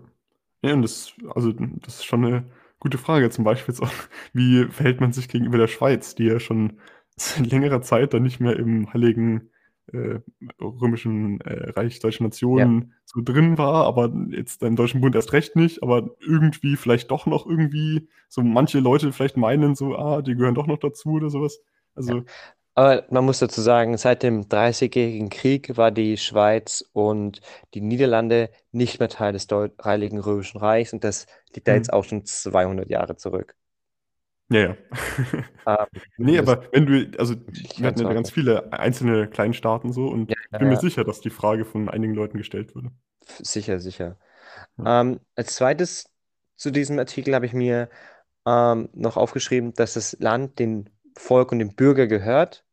B: Ja, und das, also das ist schon eine gute Frage. Zum Beispiel jetzt auch, wie verhält man sich gegenüber der Schweiz, die ja schon seit längerer Zeit dann nicht mehr im heiligen äh, römischen äh, Reich Deutscher Nationen so drin war, aber jetzt im Deutschen Bund erst recht nicht, aber irgendwie vielleicht doch noch irgendwie, so manche Leute vielleicht meinen so, ah, die gehören doch noch dazu oder sowas. Also
A: Aber man muss dazu sagen, seit dem Dreißigjährigen Krieg war die Schweiz und die Niederlande nicht mehr Teil des Heiligen Römischen Reichs und das liegt da
B: Hm.
A: jetzt auch schon 200 Jahre zurück.
B: Ja, ja.
A: Ähm,
B: Nee, aber wenn du, also wir hatten ja ganz viele einzelne Kleinstaaten so und
A: Ja,
B: ich
A: ja,
B: bin mir
A: ja,
B: sicher, dass die Frage von einigen Leuten gestellt wurde.
A: sicher, sicher. Ähm, als zweites zu diesem Artikel habe ich mir ähm, noch aufgeschrieben, dass das Land dem Volk und dem Bürger gehört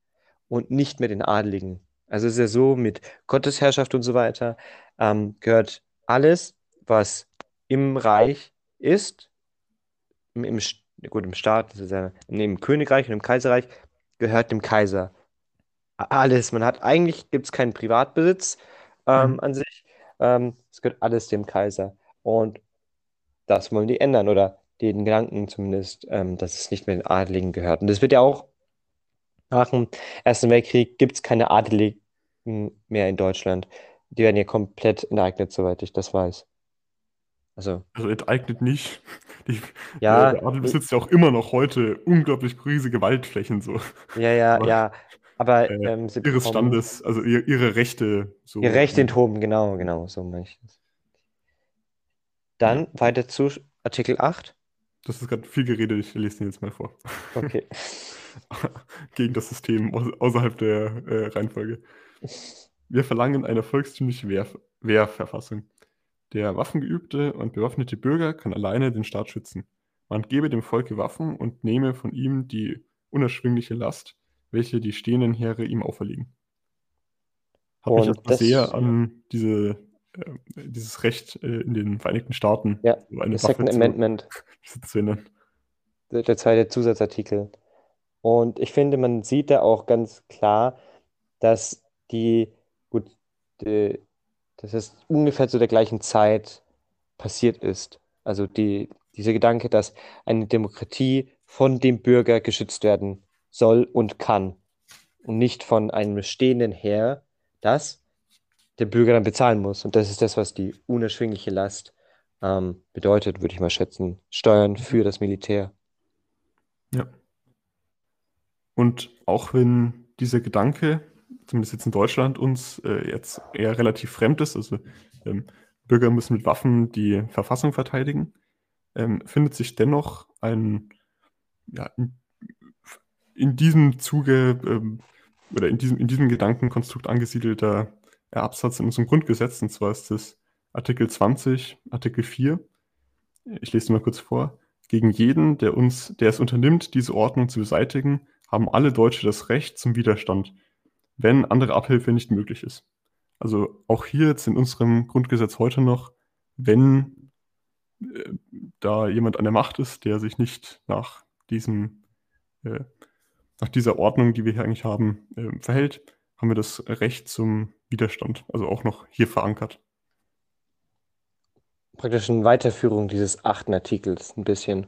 A: und nicht mehr den Adligen. Also es ist ja so mit Gottesherrschaft und so weiter, ähm, gehört alles, was im Reich ist, im, im, St- gut, im Staat, das ist ja, im Königreich und im Kaiserreich, gehört dem Kaiser. Alles. Man hat eigentlich gibt es keinen Privatbesitz ähm,
B: Mhm.
A: an sich. Ähm, es gehört alles dem Kaiser. Und das wollen die ändern oder den Gedanken zumindest, ähm, dass es nicht mehr den Adeligen gehört. Und das wird ja auch nach dem Ersten Weltkrieg gibt es keine Adeligen mehr in Deutschland. Die werden ja komplett enteignet, soweit ich das weiß. Also,
B: Also enteignet nicht. Die,
A: ja,
B: der Adel besitzt ja auch immer noch heute unglaublich riesige Waldflächen so.
A: ja, ja,
B: Aber
A: ja. Aber
B: äh,
A: ähm, sie
B: ihres
A: bekommen
B: Standes, also ihr, ihre Rechte so.
A: ihr Recht
B: ähm,
A: enthoben, genau, genau, so meine ich das.
B: ja,
A: Dann weiter zu Artikel 8.
B: das ist gerade viel geredet, ich lese den jetzt mal vor.
A: Okay.
B: Gegen das System au- außerhalb der äh, Reihenfolge. Wir verlangen eine volkstümliche Wehr, Wehrverfassung. Der waffengeübte und bewaffnete Bürger kann alleine den Staat schützen. Man gebe dem Volke Waffen und nehme von ihm die unerschwingliche Last, welche die stehenden Heere ihm auferlegen. Hat mich
A: Und
B: erstmal sehr an diese, äh, dieses Recht äh, in den Vereinigten Staaten,
A: ja,
B: so eine
A: das
B: Waffe
A: Second
B: zu
A: Amendment,
B: zu
A: der, der zweite Zusatzartikel. Und ich finde, man sieht da auch ganz klar, dass die, gut, die, dass es ungefähr zu der gleichen Zeit passiert ist. Also die, dieser Gedanke, dass eine Demokratie von dem Bürger geschützt werden soll und kann und nicht von einem stehenden Heer, das der Bürger dann bezahlen muss. Und das ist das, was die unerschwingliche Last ähm, bedeutet, würde ich mal schätzen. Steuern für das Militär.
B: Ja. Und auch wenn dieser Gedanke, zumindest jetzt in Deutschland, uns äh, jetzt eher relativ fremd ist, also ähm, Bürger müssen mit Waffen die Verfassung verteidigen, ähm, findet sich dennoch ein, ja, in, in diesem Zuge ähm, oder in diesem, in diesem Gedankenkonstrukt angesiedelter äh, Absatz in unserem Grundgesetz, und zwar ist das Artikel 20, Artikel 4. Ich lese mal kurz vor. Gegen jeden, der uns, der es unternimmt, diese Ordnung zu beseitigen, haben alle Deutsche das Recht zum Widerstand, wenn andere Abhilfe nicht möglich ist. Also auch hier jetzt in unserem Grundgesetz heute noch, wenn äh, da jemand an der Macht ist, der sich nicht nach diesem, äh, nach dieser Ordnung, die wir hier eigentlich haben, äh, verhält, haben wir das Recht zum Widerstand, also auch noch hier verankert.
A: Praktisch eine Weiterführung dieses achten Artikels ein bisschen.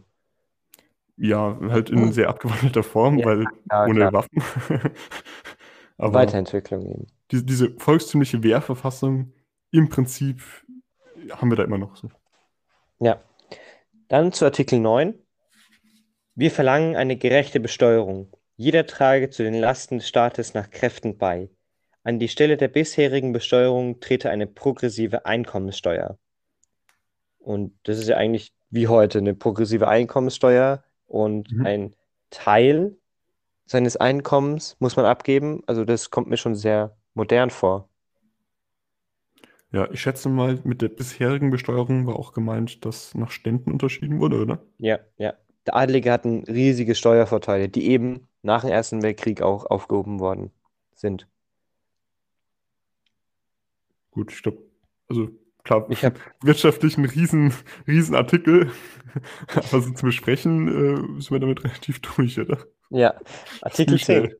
B: Ja, halt in sehr abgewandelter Form,
A: Ja,
B: weil
A: ja,
B: ohne
A: klar.
B: Waffen. Aber
A: Weiterentwicklung eben.
B: die, diese volkstümliche Wehrverfassung, im Prinzip haben wir da immer noch so.
A: Ja. Dann zu Artikel 9. Wir verlangen eine gerechte Besteuerung. Jeder trage zu den Lasten des Staates nach Kräften bei. An die Stelle der bisherigen Besteuerung trete eine progressive Einkommenssteuer. Und das ist ja eigentlich wie heute eine progressive Einkommenssteuer und
B: Mhm.
A: ein Teil seines Einkommens muss man abgeben. Also das kommt mir schon sehr modern vor.
B: Ja, ich schätze mal, mit der bisherigen Besteuerung war auch gemeint, dass nach Ständen unterschieden wurde, oder?
A: Ja, ja. Der Adlige hatten riesige Steuervorteile, die eben nach dem Ersten Weltkrieg auch aufgehoben worden sind.
B: Gut, ich glaube, also klar,
A: Ich habe
B: wirtschaftlich ein riesen, riesen Artikel, aber so zu besprechen, äh, sind wir damit relativ durch, oder?
A: Ja, Artikel
B: Ziemlich
A: 10.
B: schnell.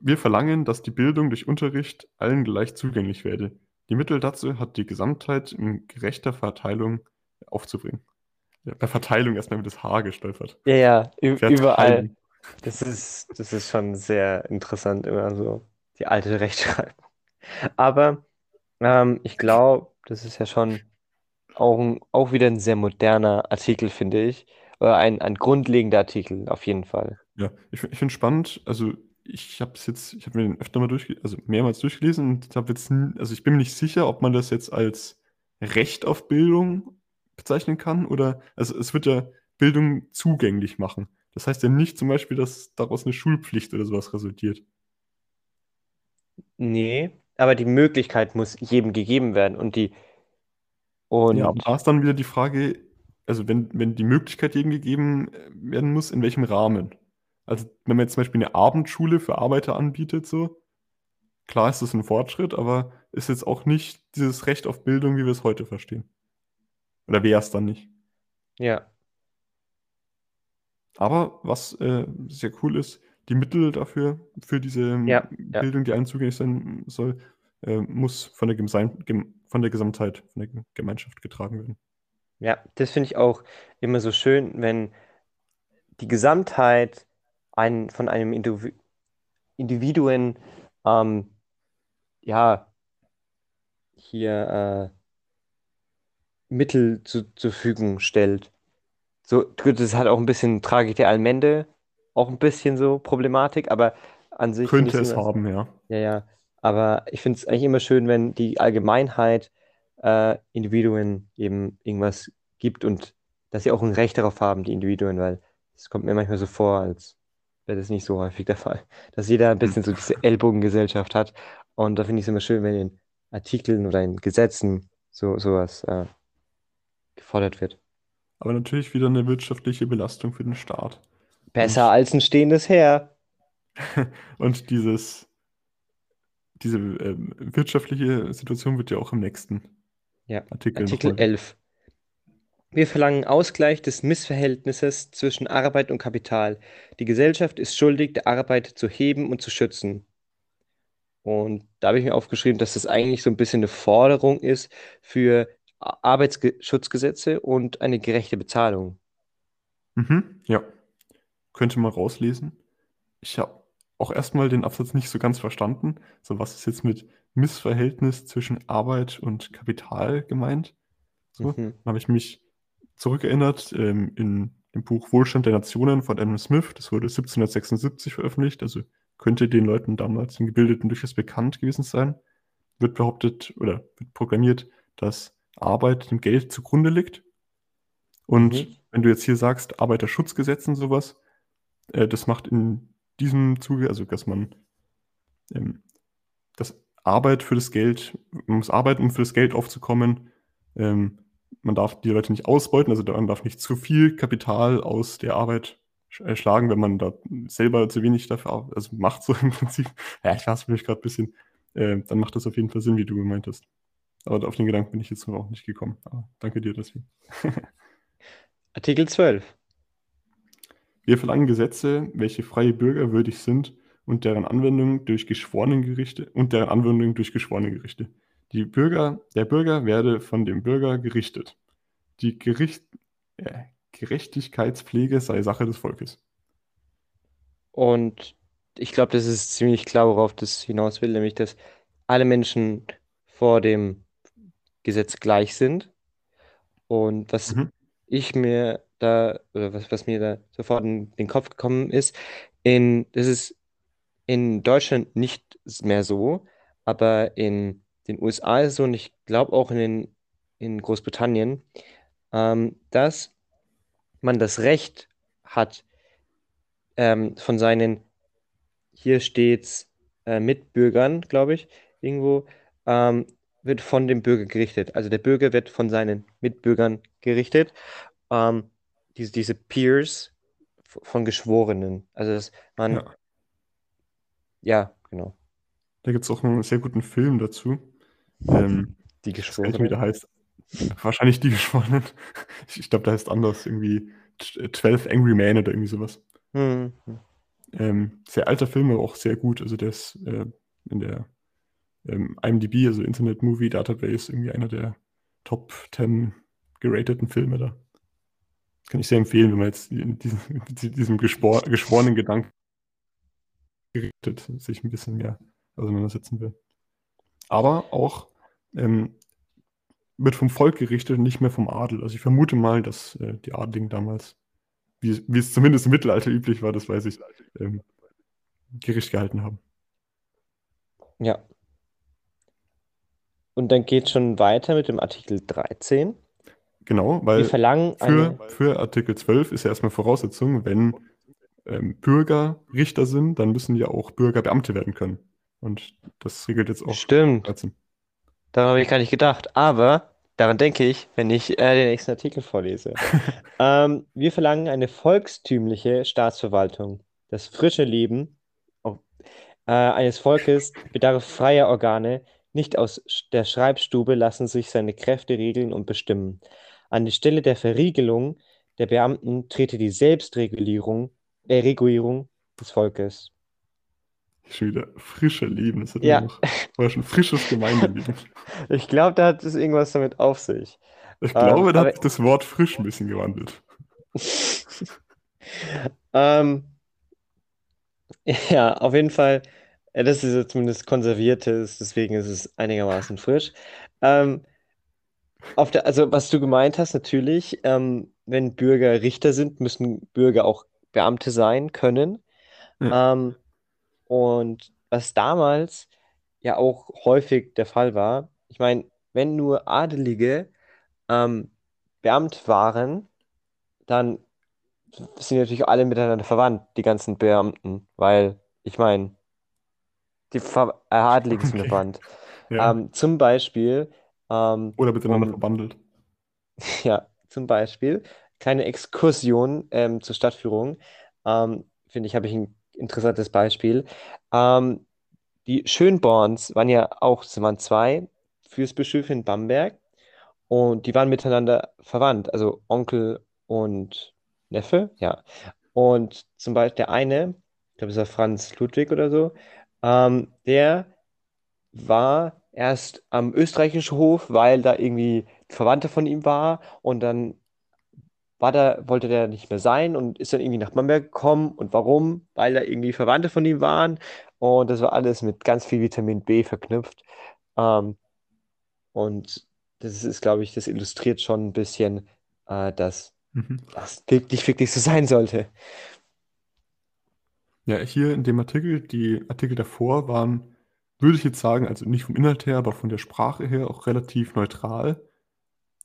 B: Wir verlangen, dass die Bildung durch Unterricht allen gleich zugänglich werde. Die Mittel dazu hat die Gesamtheit in gerechter Verteilung aufzubringen. Ja, bei Verteilung erstmal mit das H gestolpert.
A: Ja, ja, überall. Das ist, das ist schon sehr interessant, immer so die alte Rechtschreibung. Aber ähm, ich glaube, das ist ja schon auch, ein, auch wieder ein sehr moderner Artikel, finde ich. Oder ein, ein grundlegender Artikel, auf jeden Fall.
B: Ja, ich, ich finde spannend, also ich habe es jetzt, ich habe mir den öfter mal durchgelesen, also mehrmals durchgelesen und habe jetzt, also ich bin mir nicht sicher, ob man das jetzt als Recht auf Bildung bezeichnen kann oder, also es wird ja Bildung zugänglich machen. Das heißt ja nicht zum Beispiel, dass daraus eine Schulpflicht oder sowas resultiert.
A: Nee, aber die Möglichkeit muss jedem gegeben werden und die
B: Ja,
A: und
B: da ist dann wieder die Frage, also wenn, wenn die Möglichkeit jedem gegeben äh, werden muss, in welchem Rahmen? Also wenn man jetzt zum Beispiel eine Abendschule für Arbeiter anbietet, so, klar ist das ein Fortschritt, aber ist jetzt auch nicht dieses Recht auf Bildung, wie wir es heute verstehen. Oder wäre es dann nicht.
A: ja,
B: Aber was äh, sehr cool ist, die Mittel dafür, für diese ähm,
A: ja, ja,
B: Bildung, die allen zugänglich sein soll, äh, muss von der, Gem von der Gesamtheit, von der Gemeinschaft getragen werden.
A: Ja, das finde ich auch immer so schön, wenn die Gesamtheit ein, von einem Individu Individuen ähm, ja hier äh, Mittel zu, zur Verfügung stellt. So, das hat auch ein bisschen Tragik der Allmende, auch ein bisschen so Problematik, aber an sich
B: Könnte
A: es
B: haben, ja.
A: ja, ja, aber ich finde es eigentlich immer schön, wenn die Allgemeinheit äh, Individuen eben irgendwas gibt und dass sie auch ein Recht darauf haben, die Individuen, weil es kommt mir manchmal so vor, als wäre das nicht so häufig der Fall, dass jeder ein
B: Hm.
A: bisschen so diese Ellbogengesellschaft hat und da finde ich es immer schön, wenn in Artikeln oder in Gesetzen so sowas äh, gefordert wird.
B: Aber natürlich wieder eine wirtschaftliche Belastung für den Staat.
A: Besser
B: Und,
A: als ein stehendes Heer.
B: und dieses, diese ähm, wirtschaftliche Situation wird ja auch im nächsten
A: Ja,
B: Artikel
A: Artikel
B: nochmal.
A: 11. Wir verlangen Ausgleich des Missverhältnisses zwischen Arbeit und Kapital. Die Gesellschaft ist schuldig, die Arbeit zu heben und zu schützen. Und da habe ich mir aufgeschrieben, dass das eigentlich so ein bisschen eine Forderung ist für Arbeitsschutzgesetze und eine gerechte Bezahlung.
B: Mhm, ja, könnte man rauslesen. Ich habe auch erstmal den Absatz nicht so ganz verstanden. So, was ist jetzt mit Missverhältnis zwischen Arbeit und Kapital gemeint? So,
A: Mhm.
B: dann habe ich mich zurückerinnert ähm, in dem Buch Wohlstand der Nationen von Adam Smith. Das wurde 1776 veröffentlicht, also könnte den Leuten damals, den Gebildeten, durchaus bekannt gewesen sein. Wird behauptet oder wird proklamiert, dass Arbeit dem Geld zugrunde liegt. Und
A: Mhm.
B: wenn du jetzt hier sagst, Arbeiterschutzgesetz und sowas, äh, das macht in diesem Zuge, also dass man ähm, dass Arbeit für das Geld, man muss arbeiten, um für das Geld aufzukommen. Ähm, man darf die Leute nicht ausbeuten, also man darf nicht zu viel Kapital aus der Arbeit sch- äh, schlagen, wenn man da selber zu wenig dafür also macht, so im Prinzip. Ja, ich weiß mich gerade ein bisschen. Äh, dann macht das auf jeden Fall Sinn, wie du gemeint hast. Aber auf den Gedanken bin ich jetzt noch auch nicht gekommen. Aber danke dir deswegen.
A: Artikel 12.
B: Wir verlangen Gesetze, welche freie Bürger würdig sind und deren Anwendung durch Geschworenengerichte und deren Anwendung durch Geschworenengerichte. Die Bürger, der Bürger werde von dem Bürger gerichtet. Die Gericht, äh, Gerechtigkeitspflege sei Sache des Volkes.
A: Und ich glaube, das ist ziemlich klar, worauf das hinaus will, nämlich dass alle Menschen vor dem Gesetz gleich sind. Und was
B: Mhm.
A: ich mir da, oder was, was mir da sofort in den Kopf gekommen ist, in, das ist in Deutschland nicht mehr so, aber in den USA ist es so und ich glaube auch in den, in Großbritannien, ähm, dass man das Recht hat, ähm, von seinen, hier steht's, äh, Mitbürgern, glaube ich, irgendwo, ähm, wird von dem Bürger gerichtet. Also der Bürger wird von seinen Mitbürgern gerichtet. Ähm, diese, diese Peers von Geschworenen. Also dass man,
B: Ja,
A: ja, genau,
B: da gibt es auch einen sehr guten Film dazu. Ähm,
A: die
B: ich weiß nicht, wie der
A: Geschworenen.
B: heißt. Wahrscheinlich die Geschworenen. Ich, glaube, der heißt anders. Irgendwie T- 12 Angry Men oder irgendwie sowas.
A: Hm, hm.
B: Ähm, sehr alter Film, aber auch sehr gut. Also der ist äh, in der ähm, IMDb, also Internet Movie Database, irgendwie einer der Top 10 gerateten Filme da. Kann ich sehr empfehlen, wenn man jetzt in diesem, mit diesem geschwor geschworenen Gedanken gerichtet sich ein bisschen mehr auseinandersetzen will. Aber auch ähm, wird vom Volk gerichtet und nicht mehr vom Adel. Also ich vermute mal, dass äh, die Adligen damals, wie, wie es zumindest im Mittelalter üblich war, das weiß ich, ähm, Gericht gehalten haben.
A: Ja. Und dann geht schon weiter mit dem Artikel 13.
B: Genau,
A: Wir
B: weil
A: verlangen
B: für,
A: eine.
B: für Artikel 12 ist ja erstmal Voraussetzung, wenn ähm, Bürger Richter sind, dann müssen ja auch Bürger Beamte werden können. Und das regelt jetzt auch
A: Stimmt,
B: 13.
A: daran habe ich gar nicht gedacht. Aber daran denke ich, wenn ich äh, den nächsten Artikel vorlese. Ähm, wir verlangen eine volkstümliche Staatsverwaltung. Das frische Leben oh, äh, eines Volkes bedarf freier Organe. Nicht aus der Schreibstube lassen sich seine Kräfte regeln und bestimmen. An die Stelle der Verriegelung der Beamten trete die Selbstregulierung, Regulierung des Volkes.
B: Schon wieder frische Leben. Das hat
A: Ja.
B: noch vorher schon frisches Gemeindeleben.
A: Ich glaube, da hat es irgendwas damit auf sich.
B: Ich glaube,
A: Ähm,
B: da hat sich das Wort frisch ein bisschen gewandelt.
A: Ähm, ja, auf jeden Fall, äh, das ist ja zumindest konserviertes, deswegen ist es einigermaßen frisch. Ähm, auf der, also was du gemeint hast, natürlich, ähm, wenn Bürger Richter sind, müssen Bürger auch Beamte sein können.
B: Ja.
A: Ähm, und was damals ja auch häufig der Fall war, ich meine, wenn nur Adelige ähm, Beamt waren, dann sind natürlich alle miteinander verwandt, die ganzen Beamten, weil ich meine, die Ver äh, Adligen sind
B: Okay.
A: verwandt.
B: Ja.
A: Ähm, zum Beispiel, ähm,
B: Oder miteinander
A: um-
B: verbandelt.
A: ja, zum Beispiel, kleine Exkursion ähm, zur Stadtführung. Ähm, finde ich, habe ich ein interessantes Beispiel. Ähm, die Schönborns waren ja auch, es waren zwei Fürstbischöfe in Bamberg und die waren miteinander verwandt, also Onkel und Neffe, ja. Und zum Beispiel der eine, ich glaube, es war Franz Ludwig oder so, ähm, der war erst am österreichischen Hof, weil da irgendwie Verwandte von ihm war und dann war da, wollte der nicht mehr sein und ist dann irgendwie nach Bamberg gekommen. Und warum? Weil da irgendwie Verwandte von ihm waren und das war alles mit ganz viel Vitamin B verknüpft. Ähm, und das ist, glaube ich, das illustriert schon ein bisschen, äh, dass
B: Mhm.
A: das wirklich, wirklich so sein sollte.
B: Ja, hier in dem Artikel, die Artikel davor waren, würde ich jetzt sagen, also nicht vom Inhalt her, aber von der Sprache her auch relativ neutral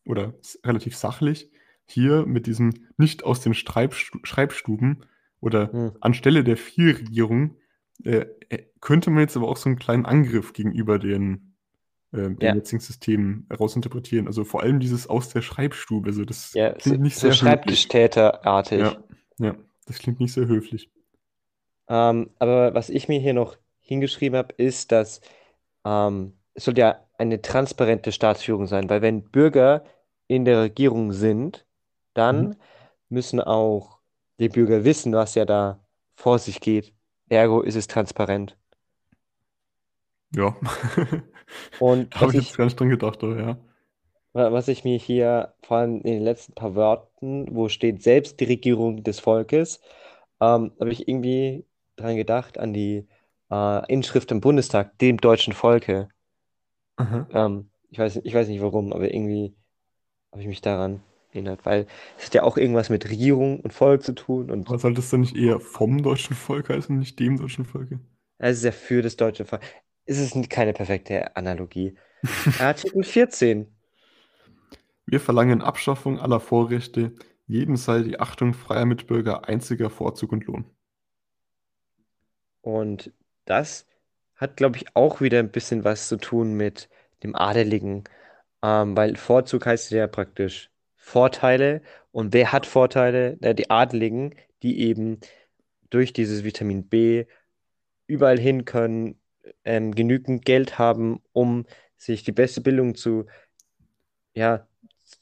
B: oder relativ sachlich. Hier mit diesem nicht aus den Schreibstu Schreibstuben oder
A: Hm.
B: anstelle der Vielregierung äh, äh, könnte man jetzt aber auch so einen kleinen Angriff gegenüber den, äh, den
A: Ja.
B: jetzigen Systemen herausinterpretieren. Also vor allem dieses aus der Schreibstube. Also das
A: Ja, so,
B: klingt nicht
A: so
B: sehr höflich.
A: Schreibtischtäterartig.
B: Ja, ja, das klingt nicht sehr höflich.
A: Ähm, aber was ich mir hier noch hingeschrieben habe, ist, dass ähm, es soll ja eine transparente Staatsführung sein, weil wenn Bürger in der Regierung sind, dann
B: Mhm.
A: müssen auch die Bürger wissen, was ja da vor sich geht. Ergo ist es transparent.
B: Ja.
A: Und
B: habe ich jetzt gar nicht dran gedacht, aber ja.
A: wa- was ich mir hier vor allem in den letzten paar Wörtern, wo steht selbst die Regierung des Volkes, ähm, habe ich irgendwie dran gedacht, an die äh, Inschrift im Bundestag, dem deutschen Volke. Ähm, ich weiß, ich weiß nicht warum, aber irgendwie habe ich mich daran erinnert, weil es hat ja auch irgendwas mit Regierung und Volk zu tun und
B: Aber sollte es dann nicht eher vom deutschen Volk heißen, nicht dem deutschen Volke?
A: es ist ja für das deutsche Volk. Es ist keine perfekte Analogie. Artikel 14.
B: Wir verlangen Abschaffung aller Vorrechte. Jedem sei die Achtung freier Mitbürger einziger Vorzug und Lohn.
A: Und das hat, glaube ich, auch wieder ein bisschen was zu tun mit dem Adeligen. Ähm, weil Vorzug heißt ja praktisch Vorteile. Und wer hat Vorteile? Na, die Adeligen, die eben durch dieses Vitamin B überall hin können, ähm, genügend Geld haben, um sich die beste Bildung zu, ja,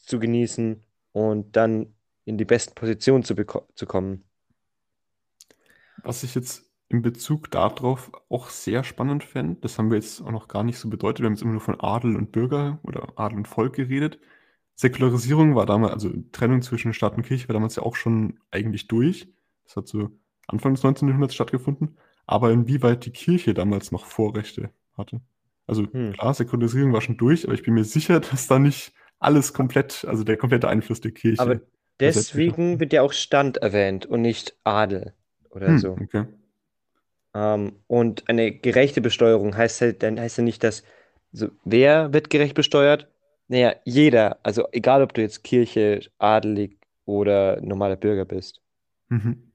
A: zu genießen und dann in die besten Positionen zu, zu kommen.
B: Was ich jetzt in Bezug darauf auch sehr spannend fände, das haben wir jetzt auch noch gar nicht so bedeutet, wir haben jetzt immer nur von Adel und Bürger oder Adel und Volk geredet. Säkularisierung war damals, also Trennung zwischen Staat und Kirche war damals ja auch schon eigentlich durch. Das hat so Anfang des 19. Jahrhunderts stattgefunden. Aber inwieweit die Kirche damals noch Vorrechte hatte. Also
A: Hm.
B: klar, Säkularisierung war schon durch, aber ich bin mir sicher, dass da nicht alles komplett, also der komplette Einfluss der Kirche
A: Aber deswegen wird ja auch Stand erwähnt und nicht Adel oder
B: Hm,
A: so.
B: okay.
A: Ähm, und eine gerechte Besteuerung heißt halt, dann heißt ja nicht, dass so, wer wird gerecht besteuert? Naja, jeder. Also egal, ob du jetzt Kirche, adelig oder normaler Bürger bist.
B: Mhm.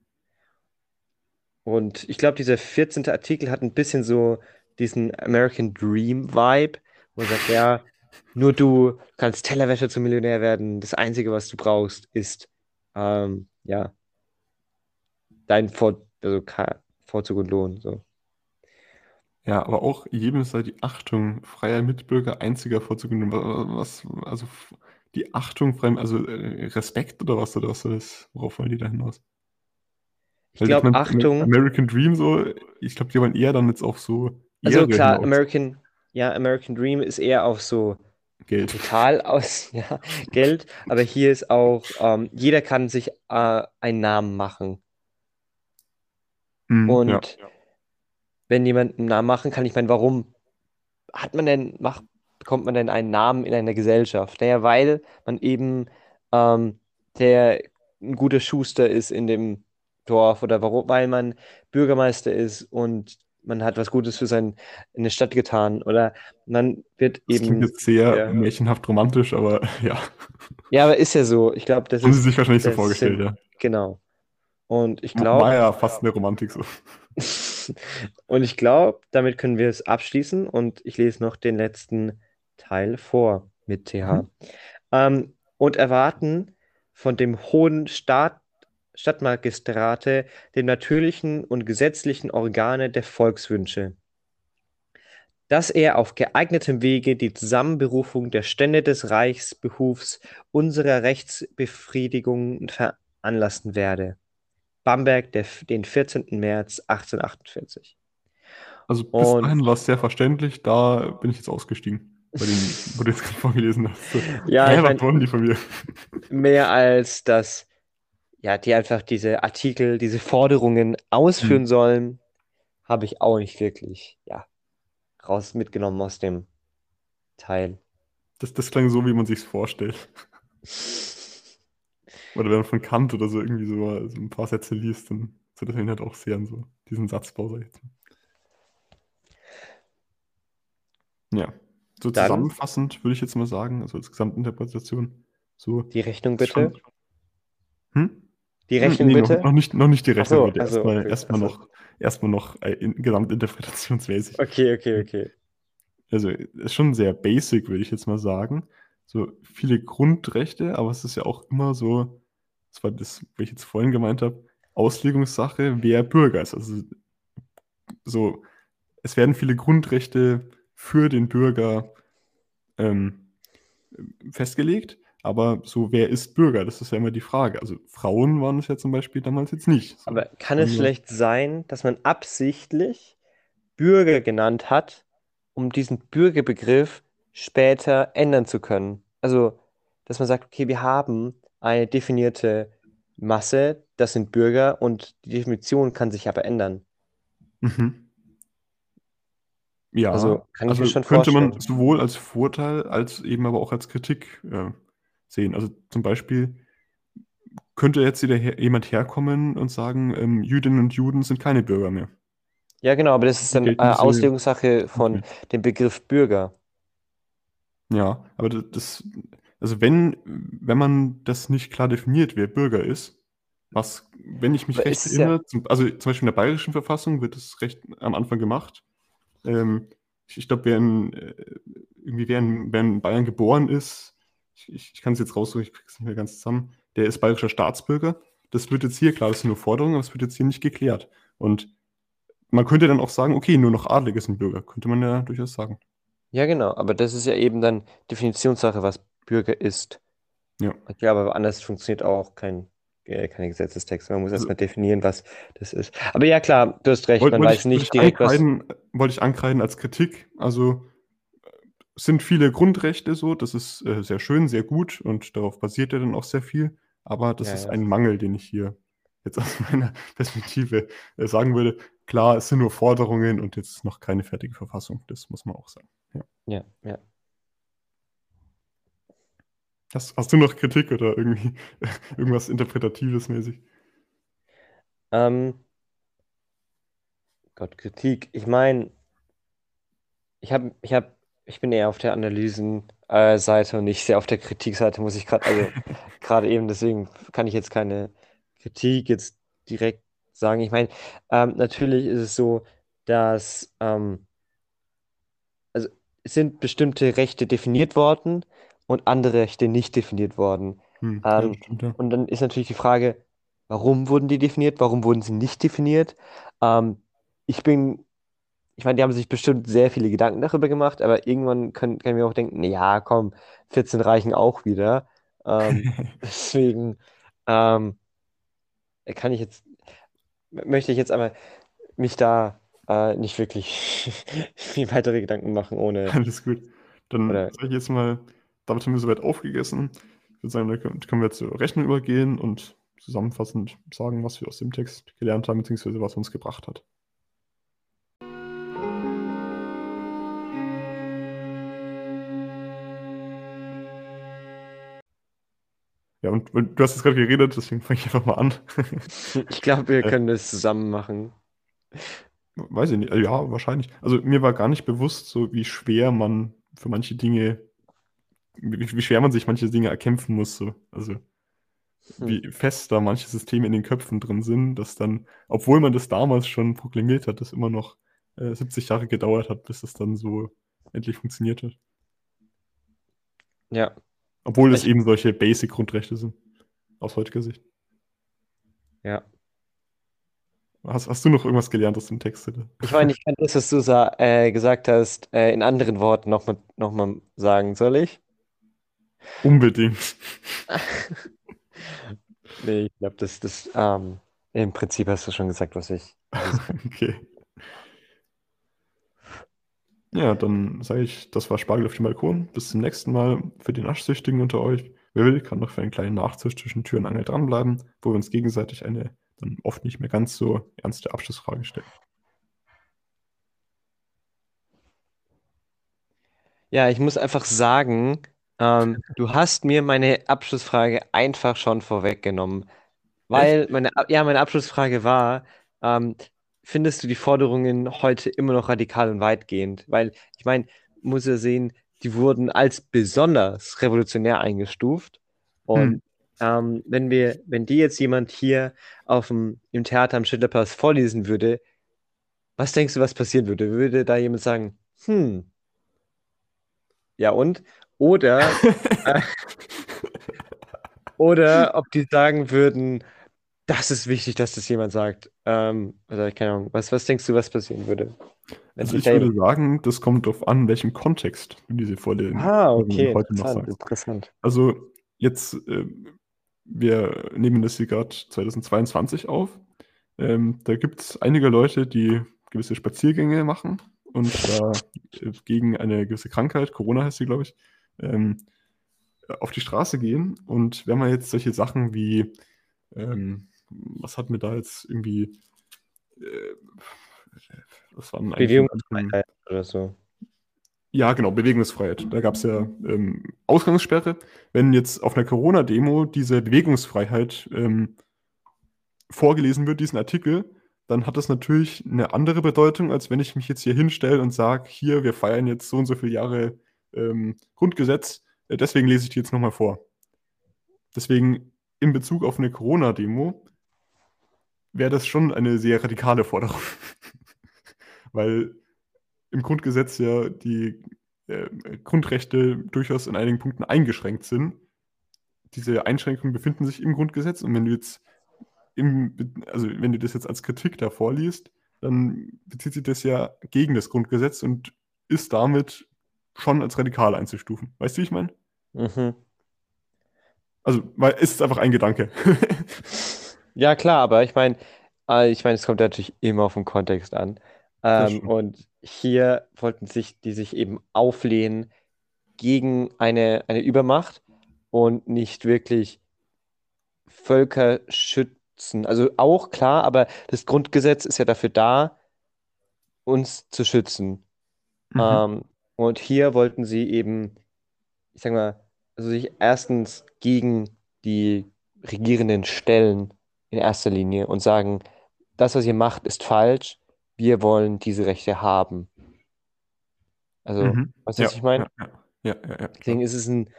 A: Und ich glaube, dieser 14. Artikel hat ein bisschen so diesen American Dream Vibe, wo er sagt, ja, nur du kannst Tellerwäscher zum Millionär werden. Das Einzige, was du brauchst, ist ähm, ja dein Vor also Vorzug und Lohn. So.
B: Ja, aber auch jedem sei die Achtung freier Mitbürger einziger Vorzug. Was, also die Achtung frei, also äh, Respekt oder was oder was ist? Worauf wollen die da hinaus?
A: Ich glaube, Achtung,
B: American Dream so, ich glaube, die wollen eher dann jetzt auf so
A: also klar,
B: hinaus.
A: American, ja, American Dream ist eher auf so
B: Geld.
A: total aus ja, Geld, aber hier ist auch, ähm, jeder kann sich äh, einen Namen machen.
B: Mhm,
A: Und
B: ja.
A: Wenn jemand einen Namen machen kann, ich meine, warum hat man denn, macht, bekommt man denn einen Namen in einer Gesellschaft? Naja, weil man eben ähm, der ein guter Schuster ist in dem Dorf oder warum, weil man Bürgermeister ist und man hat was Gutes für sein, eine Stadt getan oder man wird
B: Das klingt
A: eben,
B: jetzt sehr
A: ja.
B: märchenhaft romantisch, aber ja.
A: ja, aber ist ja so. Ich glaube, das
B: Haben Sie
A: ist
B: sich wahrscheinlich so vorgestellt,
A: Sinn.
B: ja.
A: Genau. Und ich
B: War
A: glaube,
B: ja fast eine Romantik so.
A: und ich glaube, damit können wir es abschließen und ich lese noch den letzten Teil vor mit TH.
B: Mhm.
A: Ähm, und erwarten von dem hohen Staat, Stadtmagistrate den natürlichen und gesetzlichen Organe der Volkswünsche, dass er auf geeignetem Wege die Zusammenberufung der Stände des Reichsbehufs unserer Rechtsbefriedigung veranlassen werde. Bamberg, der, den 14. März 1848.
B: Also bis
A: Und-
B: dahin war es sehr verständlich, da bin ich jetzt ausgestiegen. Bei den, wo du jetzt gerade vorgelesen hast.
A: Ja, ich
B: was wollen die von mir?
A: mehr als dass ja, die einfach diese Artikel, diese Forderungen ausführen
B: Hm.
A: sollen, habe ich auch nicht wirklich, ja, raus mitgenommen aus dem Teil.
B: Das, das klang so, wie man sich's vorstellt. Oder wenn man von Kant oder so irgendwie so, so ein paar Sätze liest, dann so das erinnert auch sehr an so diesen Satzbau, sag ich jetzt. Ja. So
A: Dann-
B: zusammenfassend würde ich jetzt mal sagen, also als Gesamtinterpretation, so.
A: Die Rechnung
B: ist schon-
A: bitte.
B: Hm?
A: Die Rechnung
B: Nee,
A: bitte.
B: Noch, noch, nicht, noch nicht die Rechnung,
A: so,
B: bitte.
A: ach so,
B: Erstmal,
A: okay,
B: erstmal
A: ach so.
B: noch, erstmal noch äh, in, gesamtinterpretationsmäßig.
A: Okay, okay, okay.
B: Also ist schon sehr basic, würde ich jetzt mal sagen. So viele Grundrechte, aber es ist ja auch immer so, das war das, was ich jetzt vorhin gemeint habe, Auslegungssache, wer Bürger ist. Also so, es werden viele Grundrechte für den Bürger ähm, festgelegt, aber so, wer ist Bürger? Das ist ja immer die Frage. Also Frauen waren es ja zum Beispiel damals jetzt nicht. So.
A: Aber kann es vielleicht sein, dass man absichtlich Bürger genannt hat, um diesen Bürgerbegriff später ändern zu können? Also, dass man sagt, okay, wir haben eine definierte Masse, das sind Bürger und die Definition kann sich aber ändern.
B: Mhm. Ja,
A: Also, kann ich
B: also
A: mir schon
B: könnte man
A: vorstellen.
B: sowohl als Vorteil als eben aber auch als Kritik äh, sehen. Also zum Beispiel könnte jetzt wieder her jemand herkommen und sagen, ähm, Jüdinnen und Juden sind keine Bürger mehr.
A: Ja, genau, aber das ist dann äh, Auslegungssache von
B: Okay.
A: dem Begriff Bürger.
B: Ja, aber das, also wenn, wenn man das nicht klar definiert, wer Bürger ist, was, wenn ich mich
A: Aber
B: recht
A: ist ja-
B: erinnere, zum, also zum Beispiel in der bayerischen Verfassung wird das recht am Anfang gemacht. Ähm, ich ich glaube, wer in, äh, irgendwie wer in, wer in Bayern geboren ist, ich, ich, ich kann es jetzt raussuchen, ich kriege es nicht mehr ganz zusammen, der ist bayerischer Staatsbürger. Das wird jetzt hier, klar, das sind nur Forderungen, aber es wird jetzt hier nicht geklärt. Und man könnte dann auch sagen, okay, nur noch Adlige sind Bürger, könnte man ja durchaus sagen.
A: Ja, genau, aber das ist ja eben dann Definitionssache, was Bürger ist.
B: Ja.
A: Ich glaube, aber anders funktioniert auch kein, äh, keine Gesetzestext. Man muss
B: Also-
A: erstmal definieren, was das ist. Aber ja, klar, du hast recht,
B: Wollte,
A: man weiß
B: ich,
A: nicht direkt, was.
B: wollte ich ankreiden als Kritik. Also äh, es sind viele Grundrechte so, das ist äh, sehr schön, sehr gut und darauf basiert ja dann auch sehr viel. Aber das
A: Ja,
B: ist
A: ja.
B: ein Mangel, den ich hier jetzt aus meiner Perspektive äh, sagen würde. Klar, es sind nur Forderungen und jetzt noch keine fertige Verfassung. Das muss man auch sagen. Ja.
A: Ja, ja.
B: Hast, hast du noch Kritik oder irgendwie irgendwas Interpretatives mäßig?
A: Ähm, Gott, Kritik. Ich meine, ich habe, ich habe, ich bin eher auf der Analysenseite und nicht sehr auf der Kritikseite, muss ich gerade, also gerade eben, deswegen kann ich jetzt keine Kritik jetzt direkt sagen. Ich meine, ähm, natürlich ist es so, dass ähm, also es sind bestimmte Rechte definiert worden und andere Rechte nicht definiert worden.
B: Hm, ja,
A: Ähm,
B: stimmt, ja.
A: und dann ist natürlich die Frage, warum wurden die definiert, warum wurden sie nicht definiert? Ähm, ich bin, ich meine, die haben sich bestimmt sehr viele Gedanken darüber gemacht, aber irgendwann können, können wir auch denken, ja, komm, 14 reichen auch wieder. Ähm, deswegen ähm, kann ich jetzt, möchte ich jetzt einmal mich da äh, nicht wirklich viel weitere Gedanken machen, ohne,
B: Alles gut. Dann sage ich jetzt mal, damit haben wir soweit aufgegessen. Ich würde sagen, da können wir zur Rechnung übergehen und zusammenfassend sagen, was wir aus dem Text gelernt haben, beziehungsweise was uns gebracht hat. Ja, und, und du hast jetzt gerade geredet, deswegen fange ich einfach mal an.
A: ich glaube, wir
B: Äh,
A: können das zusammen machen.
B: weiß ich nicht, ja, wahrscheinlich. Also mir war gar nicht bewusst, so wie schwer man für manche Dinge, wie, wie schwer man sich manche Dinge erkämpfen muss. So. Also
A: Hm.
B: wie fest da manche Systeme in den Köpfen drin sind, dass dann, obwohl man das damals schon proklamiert hat, das immer noch äh, 70 Jahre gedauert hat, bis das dann so endlich funktioniert hat.
A: Ja,
B: Obwohl es eben solche Basic-Grundrechte sind, aus heutiger Sicht.
A: ja.
B: Hast, hast du noch irgendwas gelernt aus dem Text? Oder?
A: Ich meine, ich kann das, was du äh, gesagt hast, äh, in anderen Worten nochmal noch mal sagen. Soll ich?
B: Unbedingt.
A: Nee, ich glaube, das, das, ähm, im Prinzip hast du schon gesagt, was ich,
B: Okay. Ja, dann sage ich, das war Spargel auf dem Balkon. Bis zum nächsten Mal. Für die Naschsüchtigen unter euch. Wer will, kann noch für einen kleinen Nachtisch zwischen Tür und Angel dranbleiben, wo wir uns gegenseitig eine dann oft nicht mehr ganz so ernste Abschlussfrage stellen.
A: Ja, ich muss einfach sagen, ähm, du hast mir meine Abschlussfrage einfach schon vorweggenommen, weil meine, ja, meine Abschlussfrage war, ähm, findest du die Forderungen heute immer noch radikal und weitgehend? Weil ich meine, muss ja sehen, die wurden als besonders revolutionär eingestuft
B: Hm.
A: und ähm, wenn wir, wenn dir jetzt jemand hier auf dem, im Theater am Schillerplatz vorlesen würde, was denkst du, was passieren würde? Würde da jemand sagen, hm, ja und? Oder, äh, oder ob die sagen würden, das ist wichtig, dass das jemand sagt. Ähm, also keine Ahnung, was, was denkst du, was passieren würde?
B: Also ich würde sagen, das kommt darauf an, in welchem Kontext du diese Vorlesungen
A: Ah, okay,
B: heute noch sagst.
A: interessant.
B: Also jetzt, äh, wir nehmen das hier gerade 2022 auf. Ähm, da gibt es einige Leute, die gewisse Spaziergänge machen und da äh, gegen eine gewisse Krankheit, Corona heißt sie, glaube ich, ähm, auf die Straße gehen. Und wenn man jetzt solche Sachen wie, ähm, was hat mir da jetzt irgendwie, äh, was waren eigentlich
A: Bewegungsfreiheit oder so.
B: ja, genau, Bewegungsfreiheit. Da gab es ja ähm, Ausgangssperre. Wenn jetzt auf einer Corona-Demo diese Bewegungsfreiheit ähm, vorgelesen wird, diesen Artikel, dann hat das natürlich eine andere Bedeutung, als wenn ich mich jetzt hier hinstelle und sage, hier, wir feiern jetzt so und so viele Jahre ähm, Grundgesetz, äh, deswegen lese ich die jetzt nochmal vor. Deswegen in Bezug auf eine Corona-Demo wäre das schon eine sehr radikale Forderung. Weil im Grundgesetz ja die äh, Grundrechte durchaus in einigen Punkten eingeschränkt sind. Diese Einschränkungen befinden sich im Grundgesetz und wenn du jetzt im, also wenn du das jetzt als Kritik da vorliest, dann bezieht sich das ja gegen das Grundgesetz und ist damit schon als radikal einzustufen. Weißt du, wie ich meine?
A: Mhm.
B: Also, weil es ist einfach ein Gedanke.
A: Ja, klar, aber ich meine, äh, ich meine, es kommt natürlich immer auf den Kontext an. Ähm, und hier wollten sich die sich eben auflehnen gegen eine, eine Übermacht und nicht wirklich Völker schützen. Also auch klar, aber das Grundgesetz ist ja dafür da, uns zu schützen.
B: Mhm.
A: Ähm, und hier wollten sie eben, ich sag mal, also sich erstens gegen die Regierenden stellen in erster Linie und sagen, das, was ihr macht, ist falsch, wir wollen diese Rechte haben. Also,
B: Mhm.
A: weißt du,
B: Ja,
A: was ich meine?
B: ja, ja, ja, ja,
A: Deswegen ist es ein,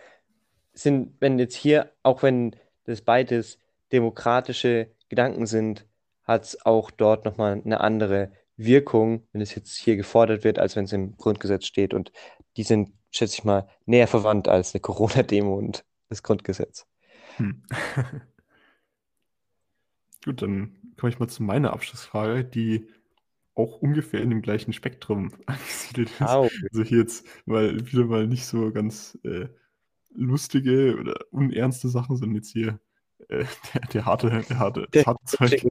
A: sind, wenn jetzt hier, auch wenn das beides demokratische Gedanken sind, hat es auch dort nochmal eine andere Wirkung, wenn es jetzt hier gefordert wird, als wenn es im Grundgesetz steht. Und die sind, schätze ich mal, näher verwandt als eine Corona-Demo und das Grundgesetz.
B: Hm. Gut, dann komme ich mal zu meiner Abschlussfrage, die auch ungefähr in dem gleichen Spektrum angesiedelt ist.
A: Au.
B: Also hier jetzt mal wieder mal nicht so ganz äh, lustige oder unernste Sachen, sondern jetzt hier äh, der, der harte, der harte, das harte Zeug.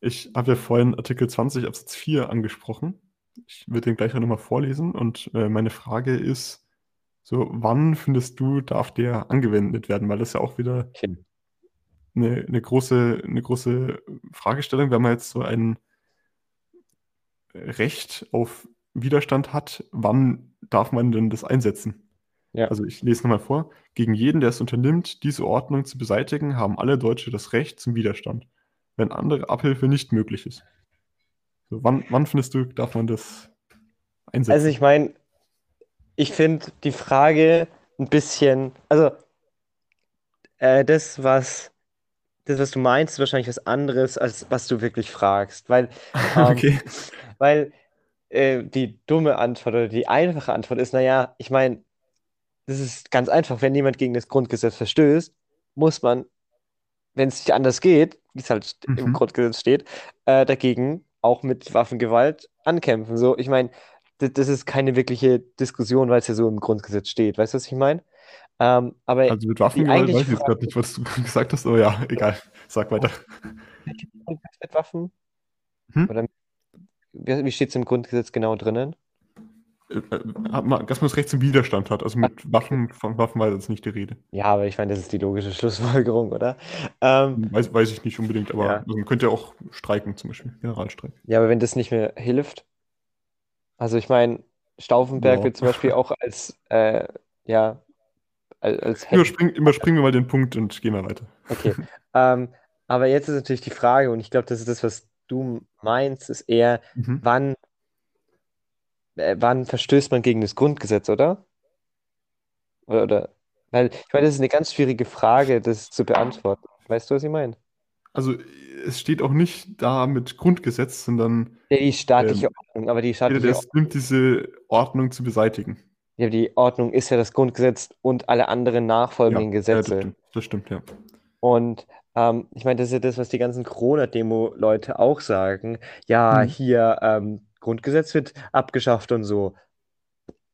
B: Ich habe ja vorhin Artikel 20 Absatz 4 angesprochen. Ich würde den gleich auch nochmal vorlesen und äh, meine Frage ist, so, wann findest du, darf der angewendet werden? Weil das ja auch wieder eine, eine große, eine große Fragestellung, wenn man jetzt so ein Recht auf Widerstand hat, wann darf man denn das einsetzen?
A: Ja.
B: Also ich lese nochmal vor. Gegen jeden, der es unternimmt, diese Ordnung zu beseitigen, haben alle Deutsche das Recht zum Widerstand, wenn andere Abhilfe nicht möglich ist. So, wann, wann findest du, darf man das einsetzen?
A: Also ich meine, ich finde die Frage ein bisschen, also äh, das, was das, was du meinst, ist wahrscheinlich was anderes, als was du wirklich fragst. Weil, ähm,
B: okay.
A: weil äh, die dumme Antwort oder die einfache Antwort ist, naja, ich meine, das ist ganz einfach. Wenn jemand gegen das Grundgesetz verstößt, muss man, wenn es nicht anders geht, wie es halt im
B: Mhm.
A: Grundgesetz steht, äh, dagegen auch mit Waffengewalt ankämpfen. So, ich meine, das, ist keine wirkliche Diskussion, weil es ja so im Grundgesetz steht. Weißt du, was ich meine? Ähm, aber
B: Also mit Waffengewalt weiß ich jetzt gerade nicht, was du gesagt hast, aber ja, egal. Sag weiter.
A: mit Waffen?
B: Hm?
A: Oder wie steht es im Grundgesetz genau drinnen?
B: Äh, äh, hat man- dass man das Recht zum Widerstand hat. Also mit Waffen, von Waffen war jetzt nicht die Rede.
A: Ja, aber ich meine, das ist die logische Schlussfolgerung, oder? Ähm,
B: Weiß, weiß ich nicht unbedingt, aber
A: Ja.
B: also man könnte ja auch streiken, zum Beispiel, Generalstreik.
A: ja, aber wenn das nicht mehr hilft. Also ich meine, Stauffenberg
B: Ja.
A: wird zum Beispiel auch als, äh, ja, als,
B: Überspringen, überspringen wir mal den Punkt und gehen wir weiter.
A: Okay. ähm, aber jetzt ist natürlich die Frage, und ich glaube, das ist das, was du meinst, ist eher,
B: Mhm.
A: wann, äh, wann verstößt man gegen das Grundgesetz, oder? Oder, oder? Weil, ich meine, das ist eine ganz schwierige Frage, das zu beantworten. Weißt du, was ich meine?
B: Also es steht auch nicht da mit Grundgesetz, sondern
A: Ja, die staatliche
B: Ähm,
A: Ordnung, aber die
B: jeder,
A: staatliche
B: der es nimmt, diese Ordnung zu beseitigen.
A: Ja, die Ordnung ist ja das Grundgesetz und alle anderen nachfolgenden
B: Ja, ja, das
A: Gesetze.
B: stimmt, das stimmt, ja.
A: Und ähm, ich meine, das ist ja das, was die ganzen Corona-Demo-Leute auch sagen. Ja,
B: Mhm.
A: hier ähm, Grundgesetz wird abgeschafft und so.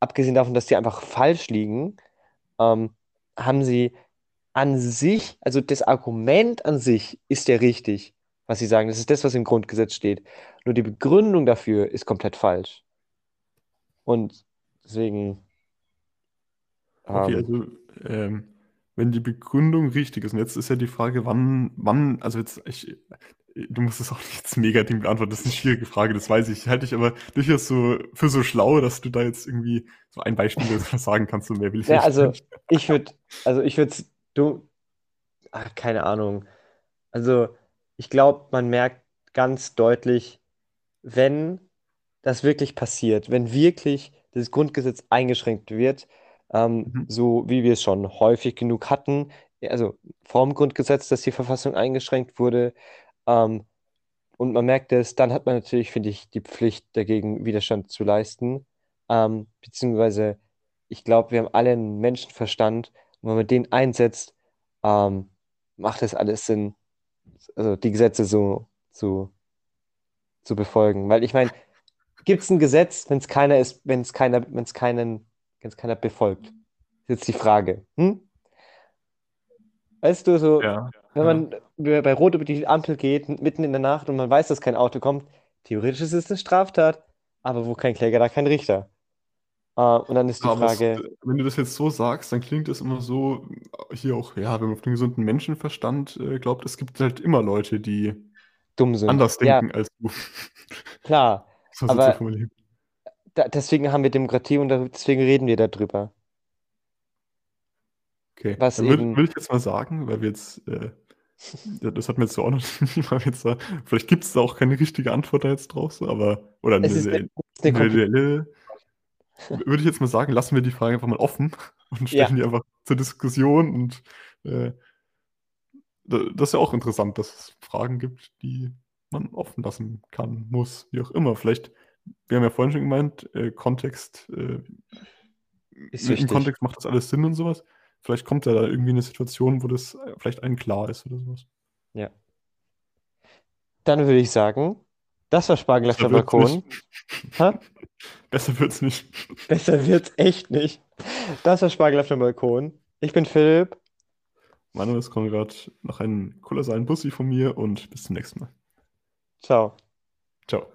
A: Abgesehen davon, dass die einfach falsch liegen, ähm, haben sie an sich, also das Argument an sich ist ja richtig, was sie sagen. Das ist das, was im Grundgesetz steht. Nur die Begründung dafür ist komplett falsch. Und deswegen.
B: Okay,
A: ähm,
B: also ähm, wenn die Begründung richtig ist, und jetzt ist ja die Frage, wann, wann, also jetzt, ich, du musst es auch nicht jetzt mega Ding beantworten, das ist eine schwierige Frage, das weiß ich. Halte ich aber durchaus so für so schlau, dass du da jetzt irgendwie so ein Beispiel sagen kannst, so mehr will ich
A: Ja,
B: nicht.
A: also ich würde, also ich würde, du, ach, keine Ahnung. Also ich glaube, man merkt ganz deutlich, wenn das wirklich passiert, wenn wirklich das Grundgesetz eingeschränkt wird, ähm,
B: Mhm.
A: so wie wir es schon häufig genug hatten, also vorm Grundgesetz, dass die Verfassung eingeschränkt wurde, ähm, und man merkt es, dann hat man natürlich, finde ich, die Pflicht, dagegen Widerstand zu leisten. Ähm, beziehungsweise, ich glaube, wir haben alle einen Menschenverstand und wenn man den einsetzt, ähm, macht es alles Sinn, also die Gesetze so zu, zu befolgen. Weil ich meine, gibt es ein Gesetz, wenn es keiner ist, wenn es keiner, wenn es keinen, wenn es keiner befolgt? Ist jetzt die Frage. Hm? Weißt du, so,
B: Ja,
A: wenn
B: ja.
A: man bei Rot über die Ampel geht, mitten in der Nacht und man weiß, dass kein Auto kommt, theoretisch ist es eine Straftat, aber wo kein Kläger, da kein Richter. Äh, und dann ist die
B: Aber es,
A: Frage,
B: wenn du das jetzt so sagst, dann klingt es immer so, hier auch, ja, wenn man auf den gesunden Menschenverstand äh, glaubt, es gibt halt immer Leute, die
A: dumm sind.
B: anders
A: Ja,
B: denken als du.
A: klar.
B: Das
A: Aber-. Da, deswegen haben wir Demokratie und da- deswegen reden wir darüber.
B: Okay,
A: Was
B: dann würde
A: eben-
B: würd ich jetzt mal sagen, weil wir jetzt, äh, ja, das hat mir jetzt so auch noch nie mal jetzt da, vielleicht gibt es da auch keine richtige Antwort da jetzt drauf, so, aber, oder eine,
A: eine,
B: eine, würde ich jetzt mal sagen, lassen wir die Frage einfach mal offen und
A: Ja.
B: stellen die einfach zur Diskussion und äh, da- das ist ja auch interessant, dass es Fragen gibt, die man offen lassen kann, muss, wie auch immer. Vielleicht, wir haben ja vorhin schon gemeint, äh, Kontext, äh, im. Kontext macht das alles Sinn und sowas. Vielleicht kommt ja da irgendwie eine Situation, wo das äh, vielleicht allen klar ist oder sowas.
A: Ja. Dann würde ich sagen, das war Spargel auf der Balkon.
B: Besser wird's nicht.
A: Besser wird's echt nicht. Das war Spargel auf dem Balkon. Ich bin Philipp.
B: Mein Name ist Konrad. Noch einen kolossalen Bussi von mir und bis zum nächsten Mal.
A: Ciao.
B: Ciao.